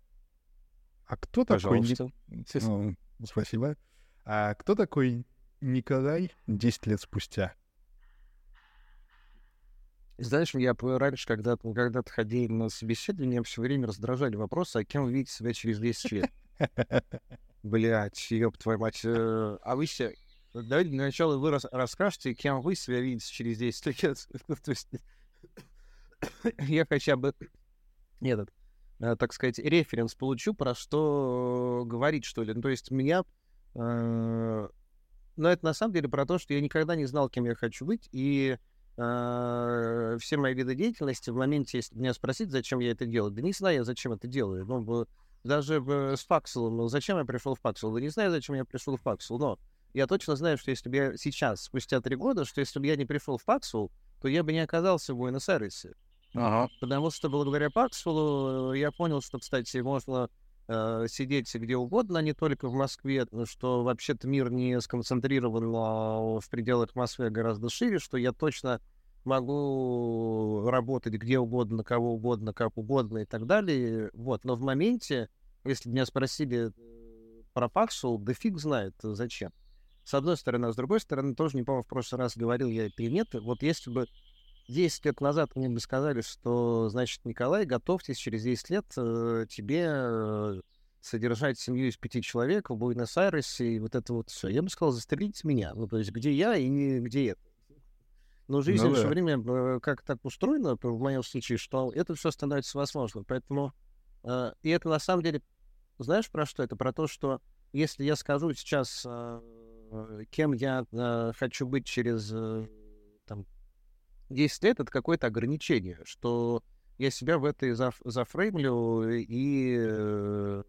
а кто пожалуйста. такой... Ну, спасибо. А кто такой Николай 10 лет спустя? Знаешь, я раньше, когда, когда ты ходил на собеседование, все время раздражали вопросы, а кем вы видите себя через 10 лет? Блять, ёб твою мать. Э, а вы все... Давайте для начала вы расскажете, кем вы себя видите через 10 лет. То есть я хотя бы этот, э, так сказать, референс получу, про что говорить, что ли. Ну, то есть меня... Э, но это на самом деле про то, что я никогда не знал, кем я хочу быть, и э, все мои виды деятельности в моменте, если меня спросить, зачем я это делаю, да не знаю я, зачем это делаю. Ну, даже с Факселом, ну, зачем я пришел в Факсел, да не знаю, зачем я пришел в Факсел, но я точно знаю, что если бы я сейчас, спустя три года, что если бы я не пришел в Факсел, то я бы не оказался в Буэнос-Айресе. Ага. Потому что благодаря Паксулу э, я понял, что, кстати, можно э, сидеть где угодно, не только в Москве, что вообще-то мир не сконцентрирован в пределах Москвы, а гораздо шире, что я точно могу работать где угодно, кого угодно, как угодно и так далее. Вот. Но в моменте, если меня спросили э, про Paxful, да фиг знает зачем. С одной стороны, а с другой стороны, тоже не помню, в прошлый раз говорил я или нет. Вот если бы 10 лет назад мне бы сказали, что, значит, Николай, готовьтесь, через 10 лет э, тебе э, содержать семью из пяти человек в Буэнос-Айресе, и вот это вот все. Я бы сказал, застрелите меня. Ну, то есть, где я и где это. Но жизнь ну, в наше время э, как так устроена, в моем случае, что это все становится возможным. Поэтому, э, и это на самом деле, знаешь, про что это? Про то, что если я скажу сейчас, э, кем я э, хочу быть через э, там, 10 лет, это какое-то ограничение, что я себя в этой заф зафреймлю и э,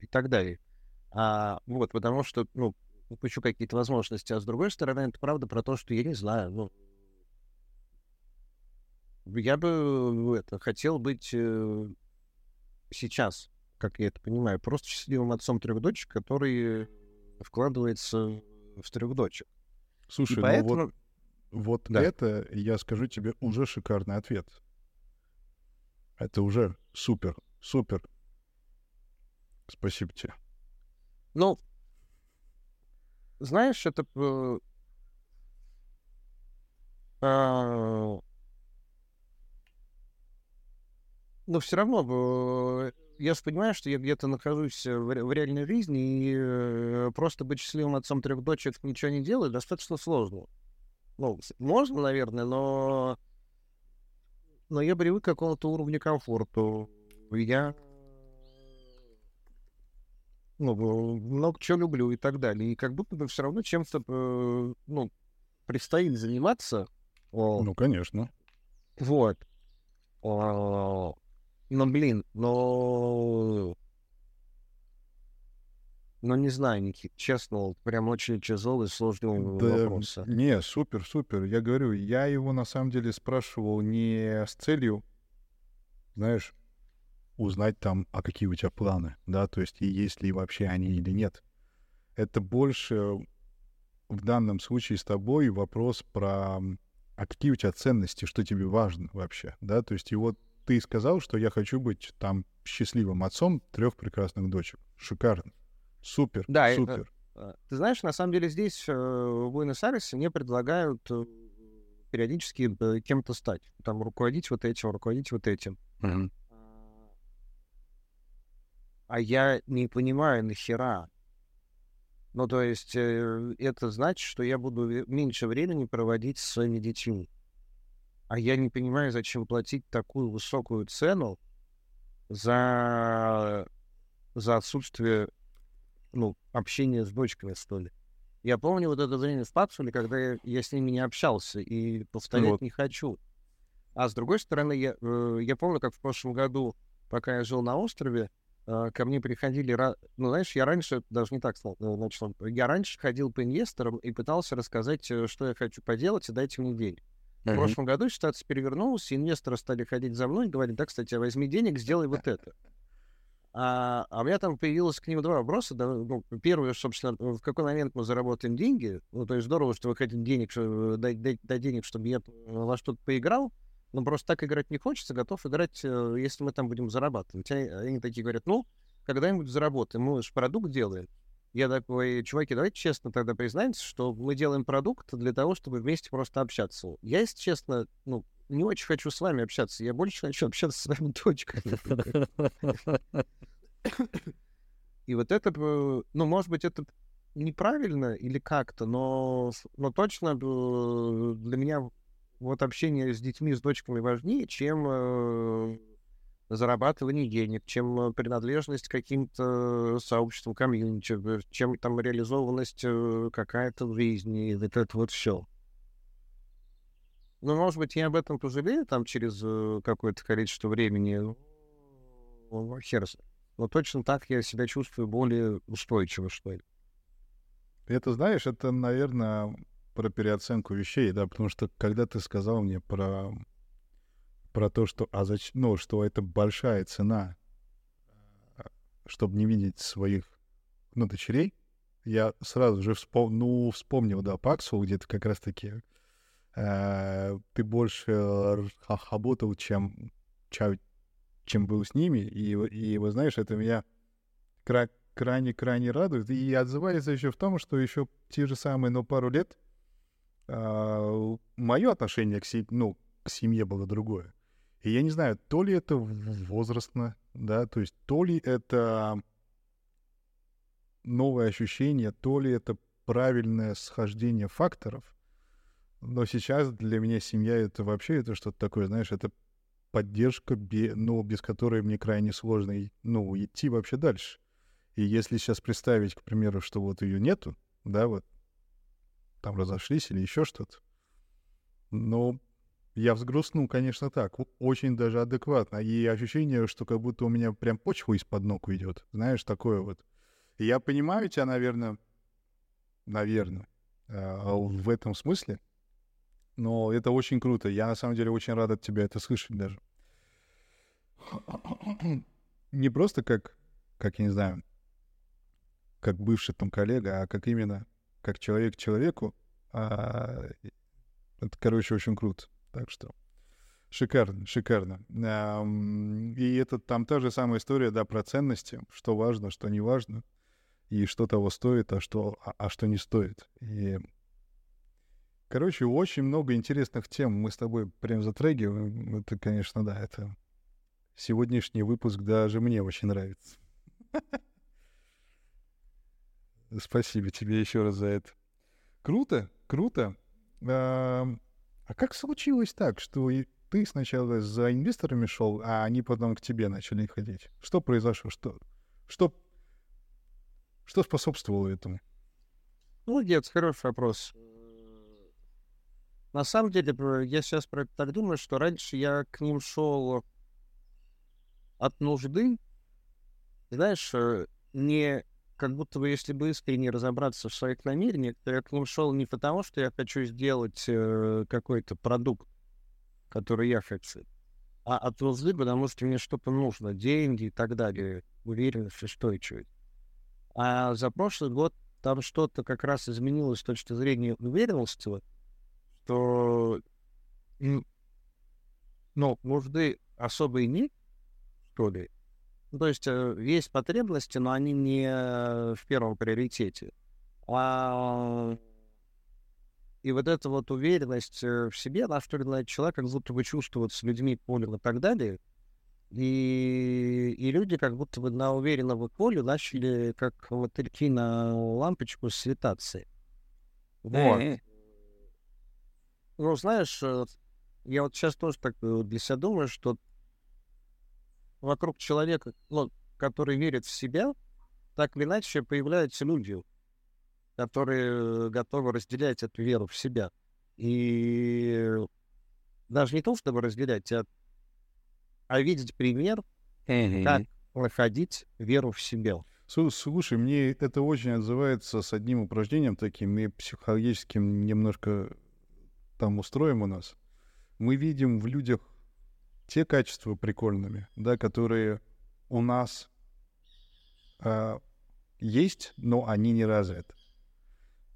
и так далее. А, вот, потому что, ну, упущу какие-то возможности. А с другой стороны, это правда про то, что я не знаю, ну, я бы это, хотел быть э, сейчас, как я это понимаю, просто счастливым отцом трех дочек, который вкладывается в трех дочек. Слушай, И поэтому... ну вот, вот да. это, я скажу тебе, уже шикарный ответ. Это уже супер, супер. Спасибо тебе. Ну, знаешь, это... Э, а, но все равно э, я же понимаю, что я где-то нахожусь в, в реальной жизни, и э, просто быть счастливым отцом трех дочек, ничего не делать, достаточно сложно. Ну, можно, наверное, но, но я привык к какому-то уровню комфорта. Я ну, много чего люблю и так далее. И как будто бы все равно чем-то, э, ну, предстоит заниматься. Ну, конечно. Вот. Но, блин, но... Ну, не знаю, Никит, честно, прям очень тяжелый, сложный да, вопрос. Не, супер, супер. Я говорю, я его на самом деле спрашивал не с целью, знаешь, узнать там, а какие у тебя планы, да, то есть и есть ли вообще они или нет. Это больше в данном случае с тобой вопрос про, а какие у тебя ценности, что тебе важно вообще, да, то есть и вот ты сказал, что я хочу быть там счастливым отцом трех прекрасных дочек. Шикарно. Супер, да, супер. Это, ты знаешь, на самом деле здесь, э, в Буэнос-Айресе, мне предлагают э, периодически э, кем-то стать. Там руководить вот этим, руководить вот этим. Mm-hmm а я не понимаю нахера. Ну, то есть э, это значит, что я буду меньше времени проводить с своими детьми. А я не понимаю, зачем платить такую высокую цену за, за отсутствие ну, общения с дочками, что ли. Я помню вот это время в Папсуле, когда я, я с ними не общался и повторять вот. не хочу. А с другой стороны, я, э, я помню, как в прошлом году, пока я жил на острове, а, ко мне приходили, ну, знаешь, я раньше, даже не так э, начал, я раньше ходил по инвесторам и пытался рассказать, э, что я хочу поделать, и дайте мне денег. Uh-huh. В прошлом году ситуация перевернулась, и инвесторы стали ходить за мной и говорить, да, кстати, возьми денег, сделай вот это. А, а у меня там появилось к ним два вопроса. Да, ну, первый, собственно, в какой момент мы заработаем деньги. Ну, то есть здорово, что вы хотите денег, дать, дать, дать денег, чтобы я во что-то поиграл. Ну, просто так играть не хочется, готов играть, э, если мы там будем зарабатывать. Они такие говорят, ну, когда-нибудь заработаем, мы же продукт делаем. Я такой, чуваки, давайте честно тогда признаемся, что мы делаем продукт для того, чтобы вместе просто общаться. Я, если честно, ну, не очень хочу с вами общаться. Я больше хочу общаться с вами дочками. И вот это, ну, может быть, это неправильно или как-то, но, но точно для меня вот общение с детьми, с дочками важнее, чем э, зарабатывание денег, чем э, принадлежность к каким-то сообществам, комьюнити, э, чем там реализованность какая-то в жизни, вот это вот все. Ну, может быть, я об этом пожалею там через э, какое-то количество времени. Ну хер Но точно так я себя чувствую более устойчиво, что ли. Это, знаешь, это, наверное, про переоценку вещей, да, потому что когда ты сказал мне про про то, что, а зач... ну, что это большая цена, а, чтобы не видеть своих, ну, дочерей, я сразу же вспом... ну, вспомнил, да, Паксу, где-то как раз-таки э, ты больше работал, чем, чем был с ними. И, и вы знаешь, это меня крайне-крайне радует. И отзывается еще в том, что еще те же самые, но пару лет э, мое отношение к, се- ну, к семье было другое. И я не знаю, то ли это возрастно, да, то есть то ли это новое ощущение, то ли это правильное схождение факторов. Но сейчас для меня семья — это вообще это что-то такое, знаешь, это поддержка, ну, без которой мне крайне сложно ну, идти вообще дальше. И если сейчас представить, к примеру, что вот ее нету, да, вот там разошлись или еще что-то, но я взгрустнул, конечно, так, очень даже адекватно. И ощущение, что как будто у меня прям почва из-под ног уйдет. Знаешь, такое вот. Я понимаю тебя, наверное, наверное, а, в этом смысле. Но это очень круто. Я на самом деле очень рад от тебя это слышать даже. Не просто как, как я не знаю, как бывший там коллега, а как именно как человек человеку. А, это, короче, очень круто. Так что шикарно, шикарно. И это там та же самая история, да, про ценности, что важно, что не важно, и что того стоит, а что, а, а что не стоит. И Короче, очень много интересных тем мы с тобой прям затрагиваем. Это, конечно, да, это сегодняшний выпуск даже мне очень нравится. Спасибо тебе еще раз за это. Круто, круто. А как случилось так, что ты сначала за инвесторами шел, а они потом к тебе начали ходить? Что произошло? Что, что, что способствовало этому? Молодец, хороший вопрос. На самом деле, я сейчас про это так думаю, что раньше я к ним шел от нужды, знаешь, э, не как будто бы, если бы искренне разобраться в своих намерениях, то я к ним шел не потому, что я хочу сделать э, какой-то продукт, который я хочу, а от нужды, потому что мне что-то нужно, деньги и так далее, уверенность, устойчивость. А за прошлый год там что-то как раз изменилось с точки зрения уверенности, что ну, нужды особой нет, что ли, ну, то есть э, есть потребности, но они не в первом приоритете. А... И вот эта вот уверенность э, в себе, она что ли человек как будто бы чувствует с людьми, понял и так далее. И, и люди как будто бы на уверенного полю начали как мотыльки на лампочку светаться. Вот. Ну, знаешь, э, я вот сейчас тоже так для себя думаю, что вокруг человека, ну, который верит в себя, так или иначе появляются люди, которые готовы разделять эту веру в себя. И даже не то, чтобы разделять, а, а видеть пример, как находить веру в себя. Слушай, мне это очень отзывается с одним упражнением таким и психологическим немножко там устроим у нас. Мы видим в людях те качества прикольными, да, которые у нас э, есть, но они не развиты.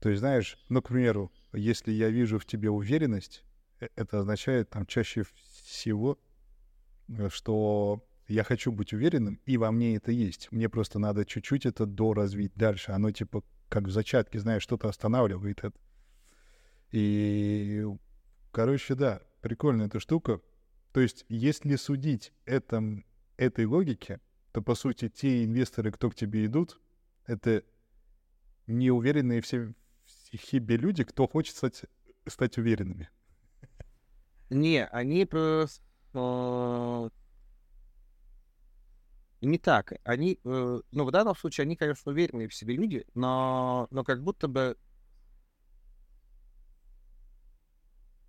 То есть, знаешь, ну, к примеру, если я вижу в тебе уверенность, э, это означает там чаще всего, э, что я хочу быть уверенным, и во мне это есть. Мне просто надо чуть-чуть это доразвить дальше. Оно типа как в зачатке, знаешь, что-то останавливает это. И, короче, да, прикольная эта штука. То есть, если судить этом, этой логике, то, по сути, те инвесторы, кто к тебе идут, это неуверенные все в люди, кто хочет стать, стать уверенными. Не, они просто... Э, не так. Они, э, ну, в данном случае, они, конечно, уверенные в себе люди, но, но как будто бы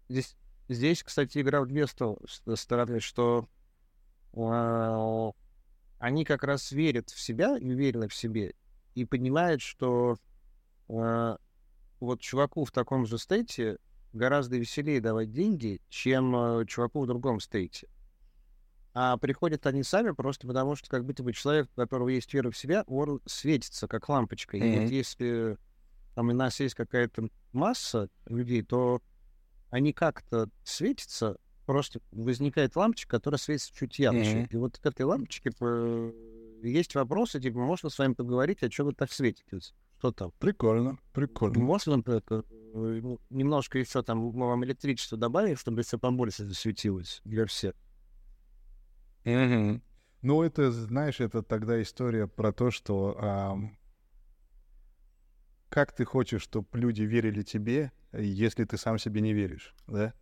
здесь Здесь, кстати, игра в две стороны, что э, они как раз верят в себя и уверены в себе, и понимают, что э, вот чуваку в таком же стейте гораздо веселее давать деньги, чем э, чуваку в другом стейте. А приходят они сами просто потому, что как будто бы человек, у которого есть вера в себя, он светится как лампочка. Mm-hmm. И вот если там у нас есть какая-то масса людей, то они как-то светятся, просто возникает лампочка, которая светится чуть ярче. Мгм. И вот к этой лампочке э, есть вопросы, типа, можно с вами поговорить, а что вы так светитесь? Что там? Прикольно, прикольно. Можно э, ну, немножко еще там мы вам электричество добавить, чтобы все побольше засветилось для всех? Мгм. Ну, это, знаешь, это тогда история про то, что ам, как ты хочешь, чтобы люди верили тебе, если ты сам себе не веришь, да?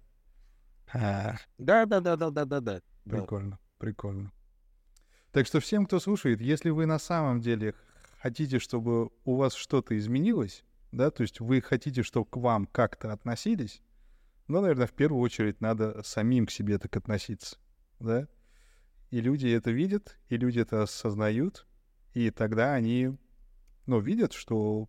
А, Да, да, да, да, да, да, да. Да. Прикольно, прикольно. Так что всем, кто слушает, если вы на самом деле хотите, чтобы у вас что-то изменилось, да, то есть вы хотите, чтобы к вам как-то относились, ну, наверное, в первую очередь надо самим к себе так относиться, да. И люди это видят, и люди это осознают, и тогда они, ну, видят, что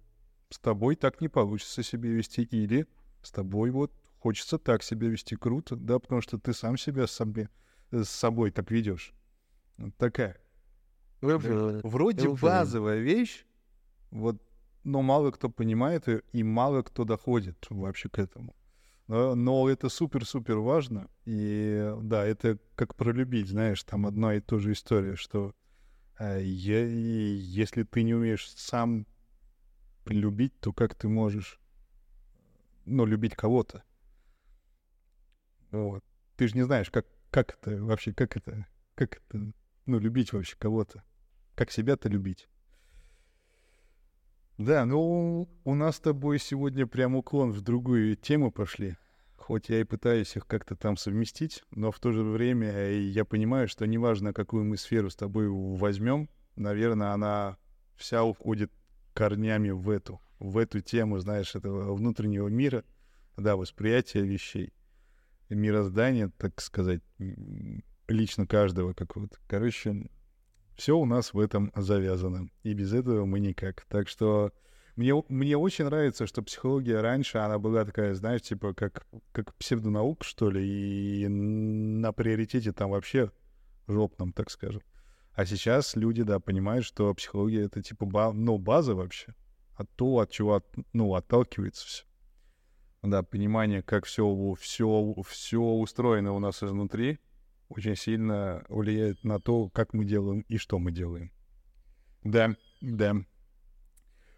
с тобой так не получится себя вести, или с тобой вот хочется так себя вести круто, да, потому что ты сам себя с собой, с собой так ведешь. Вот такая. Да. Вроде базовая вещь, вот, но мало кто понимает ее, и мало кто доходит вообще к этому. Но, но это супер-супер важно. И да, это как пролюбить, знаешь, там одна и та же история, что э, я- если ты не умеешь сам любить, то как ты можешь, ну, любить кого-то? Вот. Ты же не знаешь, как, как это вообще, как это, как это, ну, любить вообще кого-то. Как себя-то любить. Да, ну, у нас с тобой сегодня прям уклон в другую тему пошли. Хоть я и пытаюсь их как-то там совместить, но в то же время я понимаю, что неважно, какую мы сферу с тобой возьмем, наверное, она вся уходит корнями в эту, в эту тему, знаешь, этого внутреннего мира, да, восприятия вещей, мироздания, так сказать, лично каждого какого-то. Короче, все у нас в этом завязано, и без этого мы никак. Так что мне, мне очень нравится, что психология раньше, она была такая, знаешь, типа как, как псевдонаука, что ли, и на приоритете там вообще жопном, так скажем. А сейчас люди, да, понимают, что психология — это типа ба- ну, база вообще, от то, от чего от- ну, отталкивается все. Да, понимание, как все, все, все устроено у нас изнутри, очень сильно влияет на то, как мы делаем и что мы делаем. Да, да.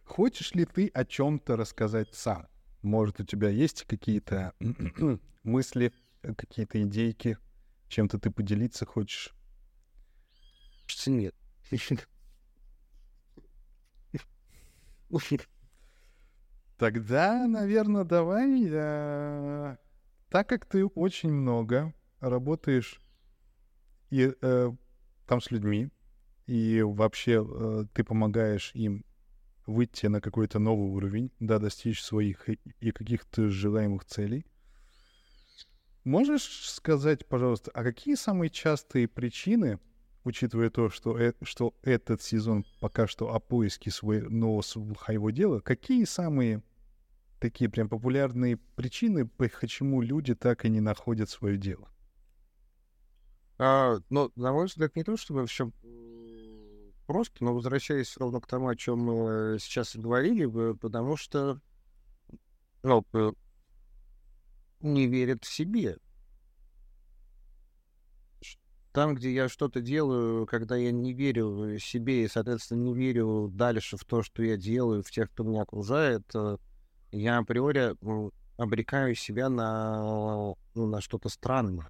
Хочешь ли ты о чем-то рассказать сам? Может, у тебя есть какие-то мысли, какие-то идейки, чем-то ты поделиться хочешь? Кажется, нет. Тогда, наверное, давай, э, так как ты очень много работаешь и э, там с людьми, и вообще э, ты помогаешь им выйти на какой-то новый уровень, да, достичь своих и, и каких-то желаемых целей. Можешь сказать, пожалуйста, а какие самые частые причины, учитывая то, что, э- что этот сезон пока что о поиске своего, своего дела, какие самые такие прям популярные причины, почему люди так и не находят свое дело? А, ну, на мой взгляд, не то, чтобы все просто, но возвращаясь ровно к тому, о чем мы сейчас и говорили, потому что ну, э, не верят в себе. Там, где я что-то делаю, когда я не верю себе и, соответственно, не верю дальше в то, что я делаю, в тех, кто меня окружает, э, я априори обрекаю себя на, ну, на что-то странное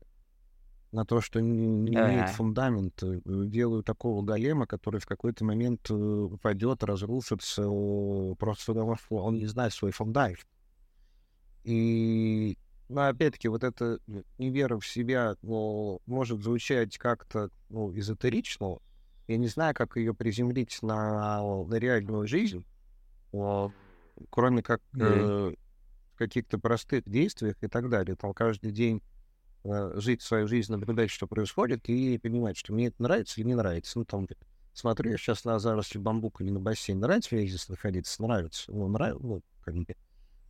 на то, что не, не имеет Ага. фундамента. э, Делаю такого голема, который в какой-то момент э, упадет, разрушится, э, просто потому что он не знает свой фундамент. И, ну, опять-таки, вот эта невера в себя ну, может звучать как-то ну, эзотерично. Я не знаю, как ее приземлить на, на реальную жизнь, кроме как э, в каких-то простых действиях и так далее. Там каждый день э, жить свою жизнь, наблюдать, что происходит, и понимать, что мне это нравится или не нравится. Ну, там, смотрю я сейчас на заросли бамбука или на бассейн. Нравится мне здесь находиться? Нравится. Ну, нравится, ну, как бы.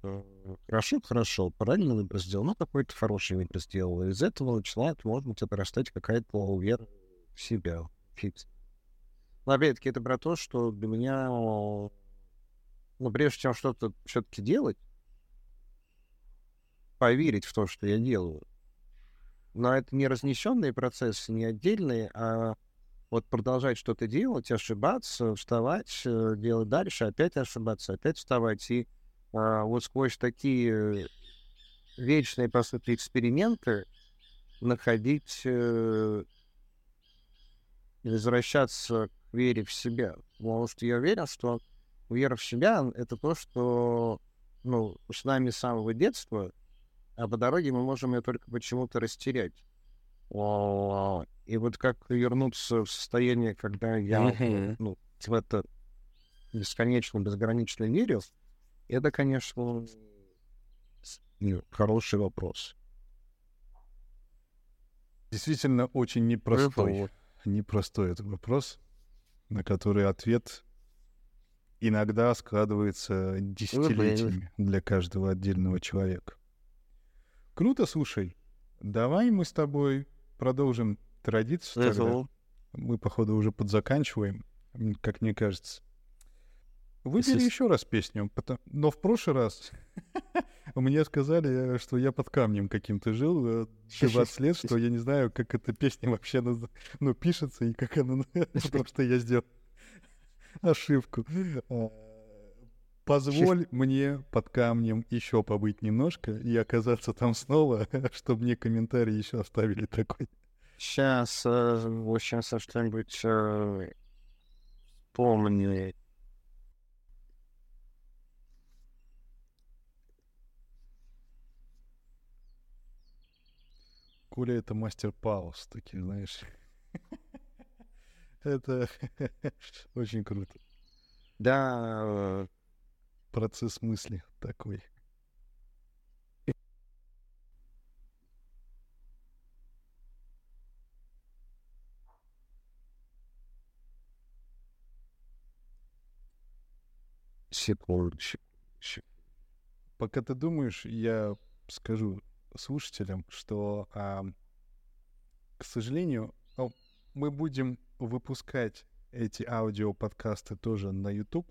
Э, Хорошо, хорошо, правильно выбор сделал, ну, какой-то хороший выбор сделал. Из этого начинает, может быть, отрастать какая-то вера в себя. Фикс. Но, опять-таки, это про то, что для меня, ну, прежде чем что-то все-таки делать, поверить в то, что я делаю. Но это не разнесенные процессы, не отдельные, а вот продолжать что-то делать, ошибаться, вставать, э, делать дальше, опять ошибаться, опять вставать. И а, вот сквозь такие вечные, по сути, эксперименты находить, э, возвращаться к вере в себя. Потому что я уверен, что вера в себя — это то, что ну, с нами с самого детства, а по дороге мы можем ее только почему-то растерять. И вот как вернуться в состояние, когда я ну, в это бесконечно, безгранично верю, это, конечно, хороший вопрос. Действительно, очень непростой, непростой этот вопрос, на который ответ иногда складывается десятилетиями для каждого отдельного человека. Круто, слушай. Давай мы с тобой продолжим традицию тогда. Мы, походу, уже подзаканчиваем, как мне кажется. Выбери еще раз песню, но в прошлый раз мне сказали, что я под камнем каким-то жил 20 лет, что я не знаю, как эта песня вообще ну, пишется и как она... Потому что я сделал ошибку. А, позволь мне под камнем еще побыть немножко и оказаться там снова, чтобы мне комментарий еще оставили такой. Сейчас, э, сейчас что-нибудь э, Коля это мастер пауз, такие, знаешь. это очень круто. Да, э, процесс мысли такой. Секундочку. Пока ты думаешь, я скажу слушателям, что, а, к сожалению, мы будем выпускать эти аудиоподкасты тоже на YouTube,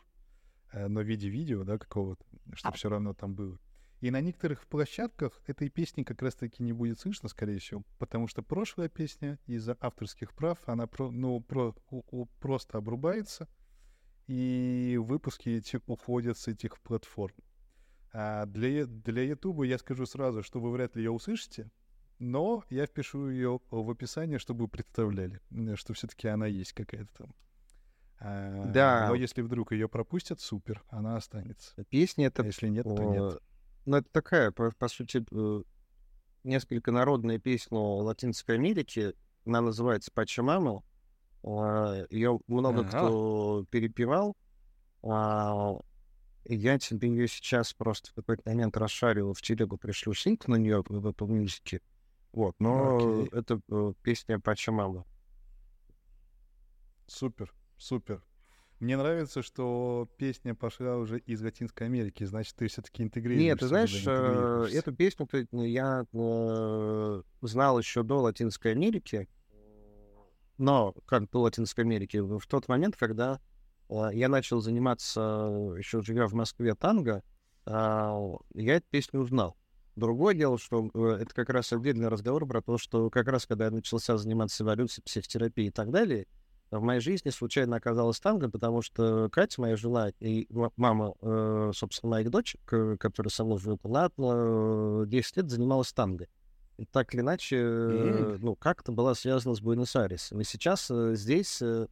э, но в виде видео, да, какого-то, чтобы все равно там было. И на некоторых площадках этой песни как раз-таки не будет слышно, скорее всего, потому что прошлая песня из-за авторских прав, она про, ну, про, у, у, просто обрубается, и выпуски эти уходят с этих платформ. А для, для YouTube я скажу сразу, что вы вряд ли ее услышите, но я впишу ее в описание, чтобы вы представляли, что все-таки она есть какая-то там. А, да. Но если вдруг ее пропустят, супер, она останется. Песня это... А если нет, то нет. Ну, это такая, по, по сути, э, несколько народная песня Латинской Америки. Она называется «Пачамама». Ее много ага. кто перепевал. Я тебе ее сейчас просто в какой-то момент расшарил в телегу, пришлю синк на нее в Apple Music. Вот, но Окей. это э, песня Пачамама. Супер, супер. Мне нравится, что песня пошла уже из Латинской Америки, значит, ты все-таки интегрируешься. Нет, ты знаешь, э, эту песню я э, знал еще до Латинской Америки, но как до Латинской Америки, в тот момент, когда я начал заниматься, еще живя в Москве, танго, э, я эту песню узнал. Другое дело, что э, это как раз отдельный разговор про то, что как раз когда я начался заниматься эволюцией, психотерапией и так далее, в моей жизни случайно оказалась танго, потому что Катя, моя жена, и мама, э, собственно, моих дочек, которая со мной живет, она 10 лет занималась танго. И так или иначе, mm-hmm. ну, как-то была связана с Буэнос-Айресом. И сейчас здесь, а,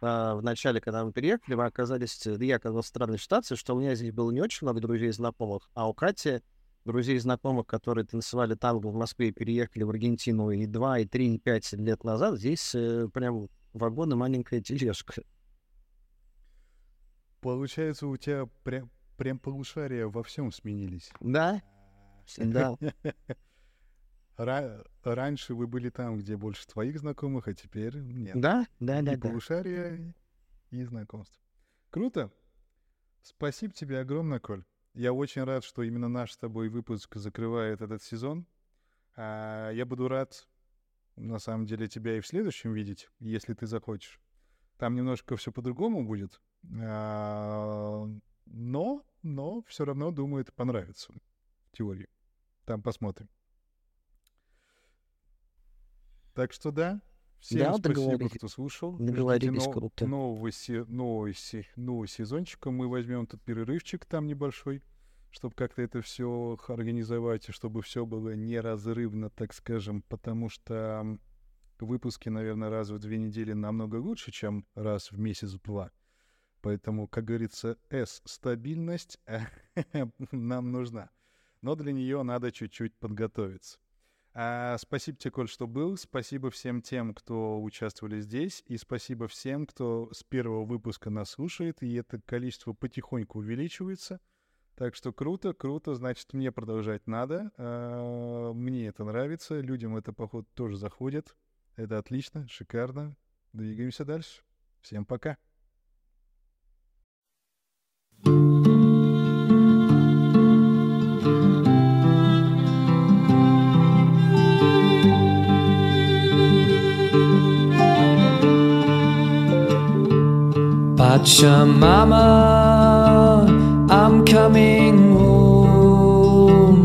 в начале, когда мы переехали, мы оказались, я оказался в странной ситуации, что у меня здесь было не очень много друзей и знакомых, а у Кати друзей и знакомых, которые танцевали танго в Москве и переехали в Аргентину и 2, и 3, и 5 лет назад, здесь э, прям вагон и маленькая тележка. Получается, у тебя прям, прям полушария во всем сменились. Да, да. Раньше вы были там, где больше твоих знакомых, а теперь нет. Да, да, да. И полушария, и знакомств. Круто. Спасибо тебе огромное, Коль. Я очень рад, что именно наш с тобой выпуск закрывает этот сезон. А, я буду рад, на самом деле, тебя и в следующем видеть, если ты захочешь. Там немножко все по-другому будет. А, но, но все равно, думаю, это понравится в теории. Там посмотрим. Так что да, всем Да, спасибо, договорились. кто слушал. Договорились, Ждите круто. нового, се- нового, се- нового сезончика. Мы возьмем тут перерывчик там небольшой, чтобы как-то это все организовать, и чтобы все было неразрывно, так скажем, потому что выпуски, наверное, раз в две недели намного лучше, чем раз в месяц-два. Поэтому, как говорится, S стабильность нам нужна. Но для нее надо чуть-чуть подготовиться. А, спасибо тебе, Коль, что был. Спасибо всем тем, кто участвовали здесь. И спасибо всем, кто с первого выпуска нас слушает. И это количество потихоньку увеличивается. Так что круто, круто. Значит, мне продолжать надо. А, мне это нравится. Людям это, походу, тоже заходит. Это отлично, шикарно. Двигаемся дальше. Всем пока. Pachamama, I'm coming home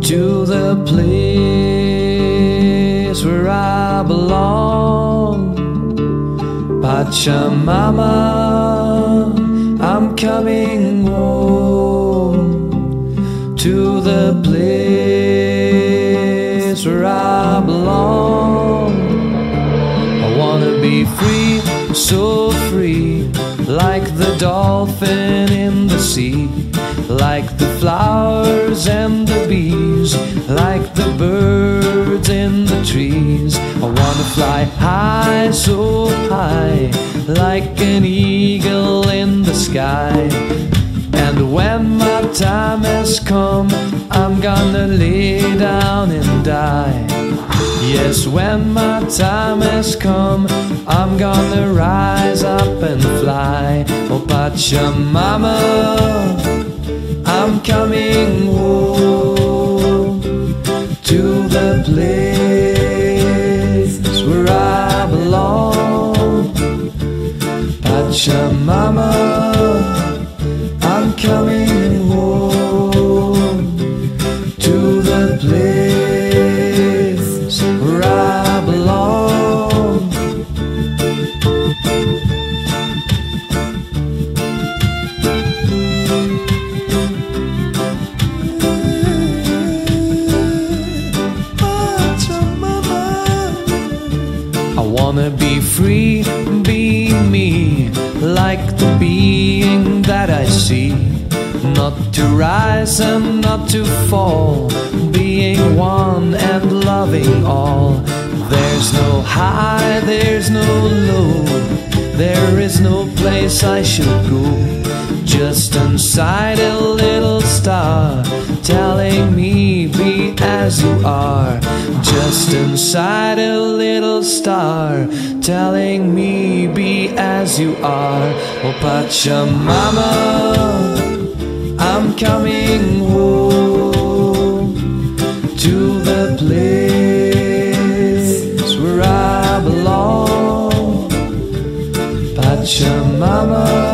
to the place where I belong. Pachamama, I'm coming home to the place where I belong. I wanna be free, so like the dolphin in the sea, like the flowers and the bees, like the birds in the trees. I wanna fly high, so high, like an eagle in the sky. And when my time has come, I'm gonna lay down and die. Yes, when my time has come, I'm gonna rise up and fly. Oh, Pachamama, I'm coming home to the place where I belong. Pachamama, I'm coming being that I see. Not to rise and not to fall, being one and loving all. There's no high, there's no low, there is no place I should go. Just inside a little star, telling me be as you are. Just inside a little star, telling me be as you are. Oh, Pachamama, I'm coming home to the place where I belong. Pachamama,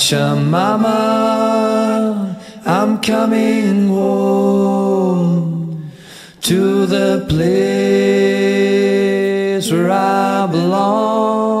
Pachamama, I'm coming home to the place where I belong.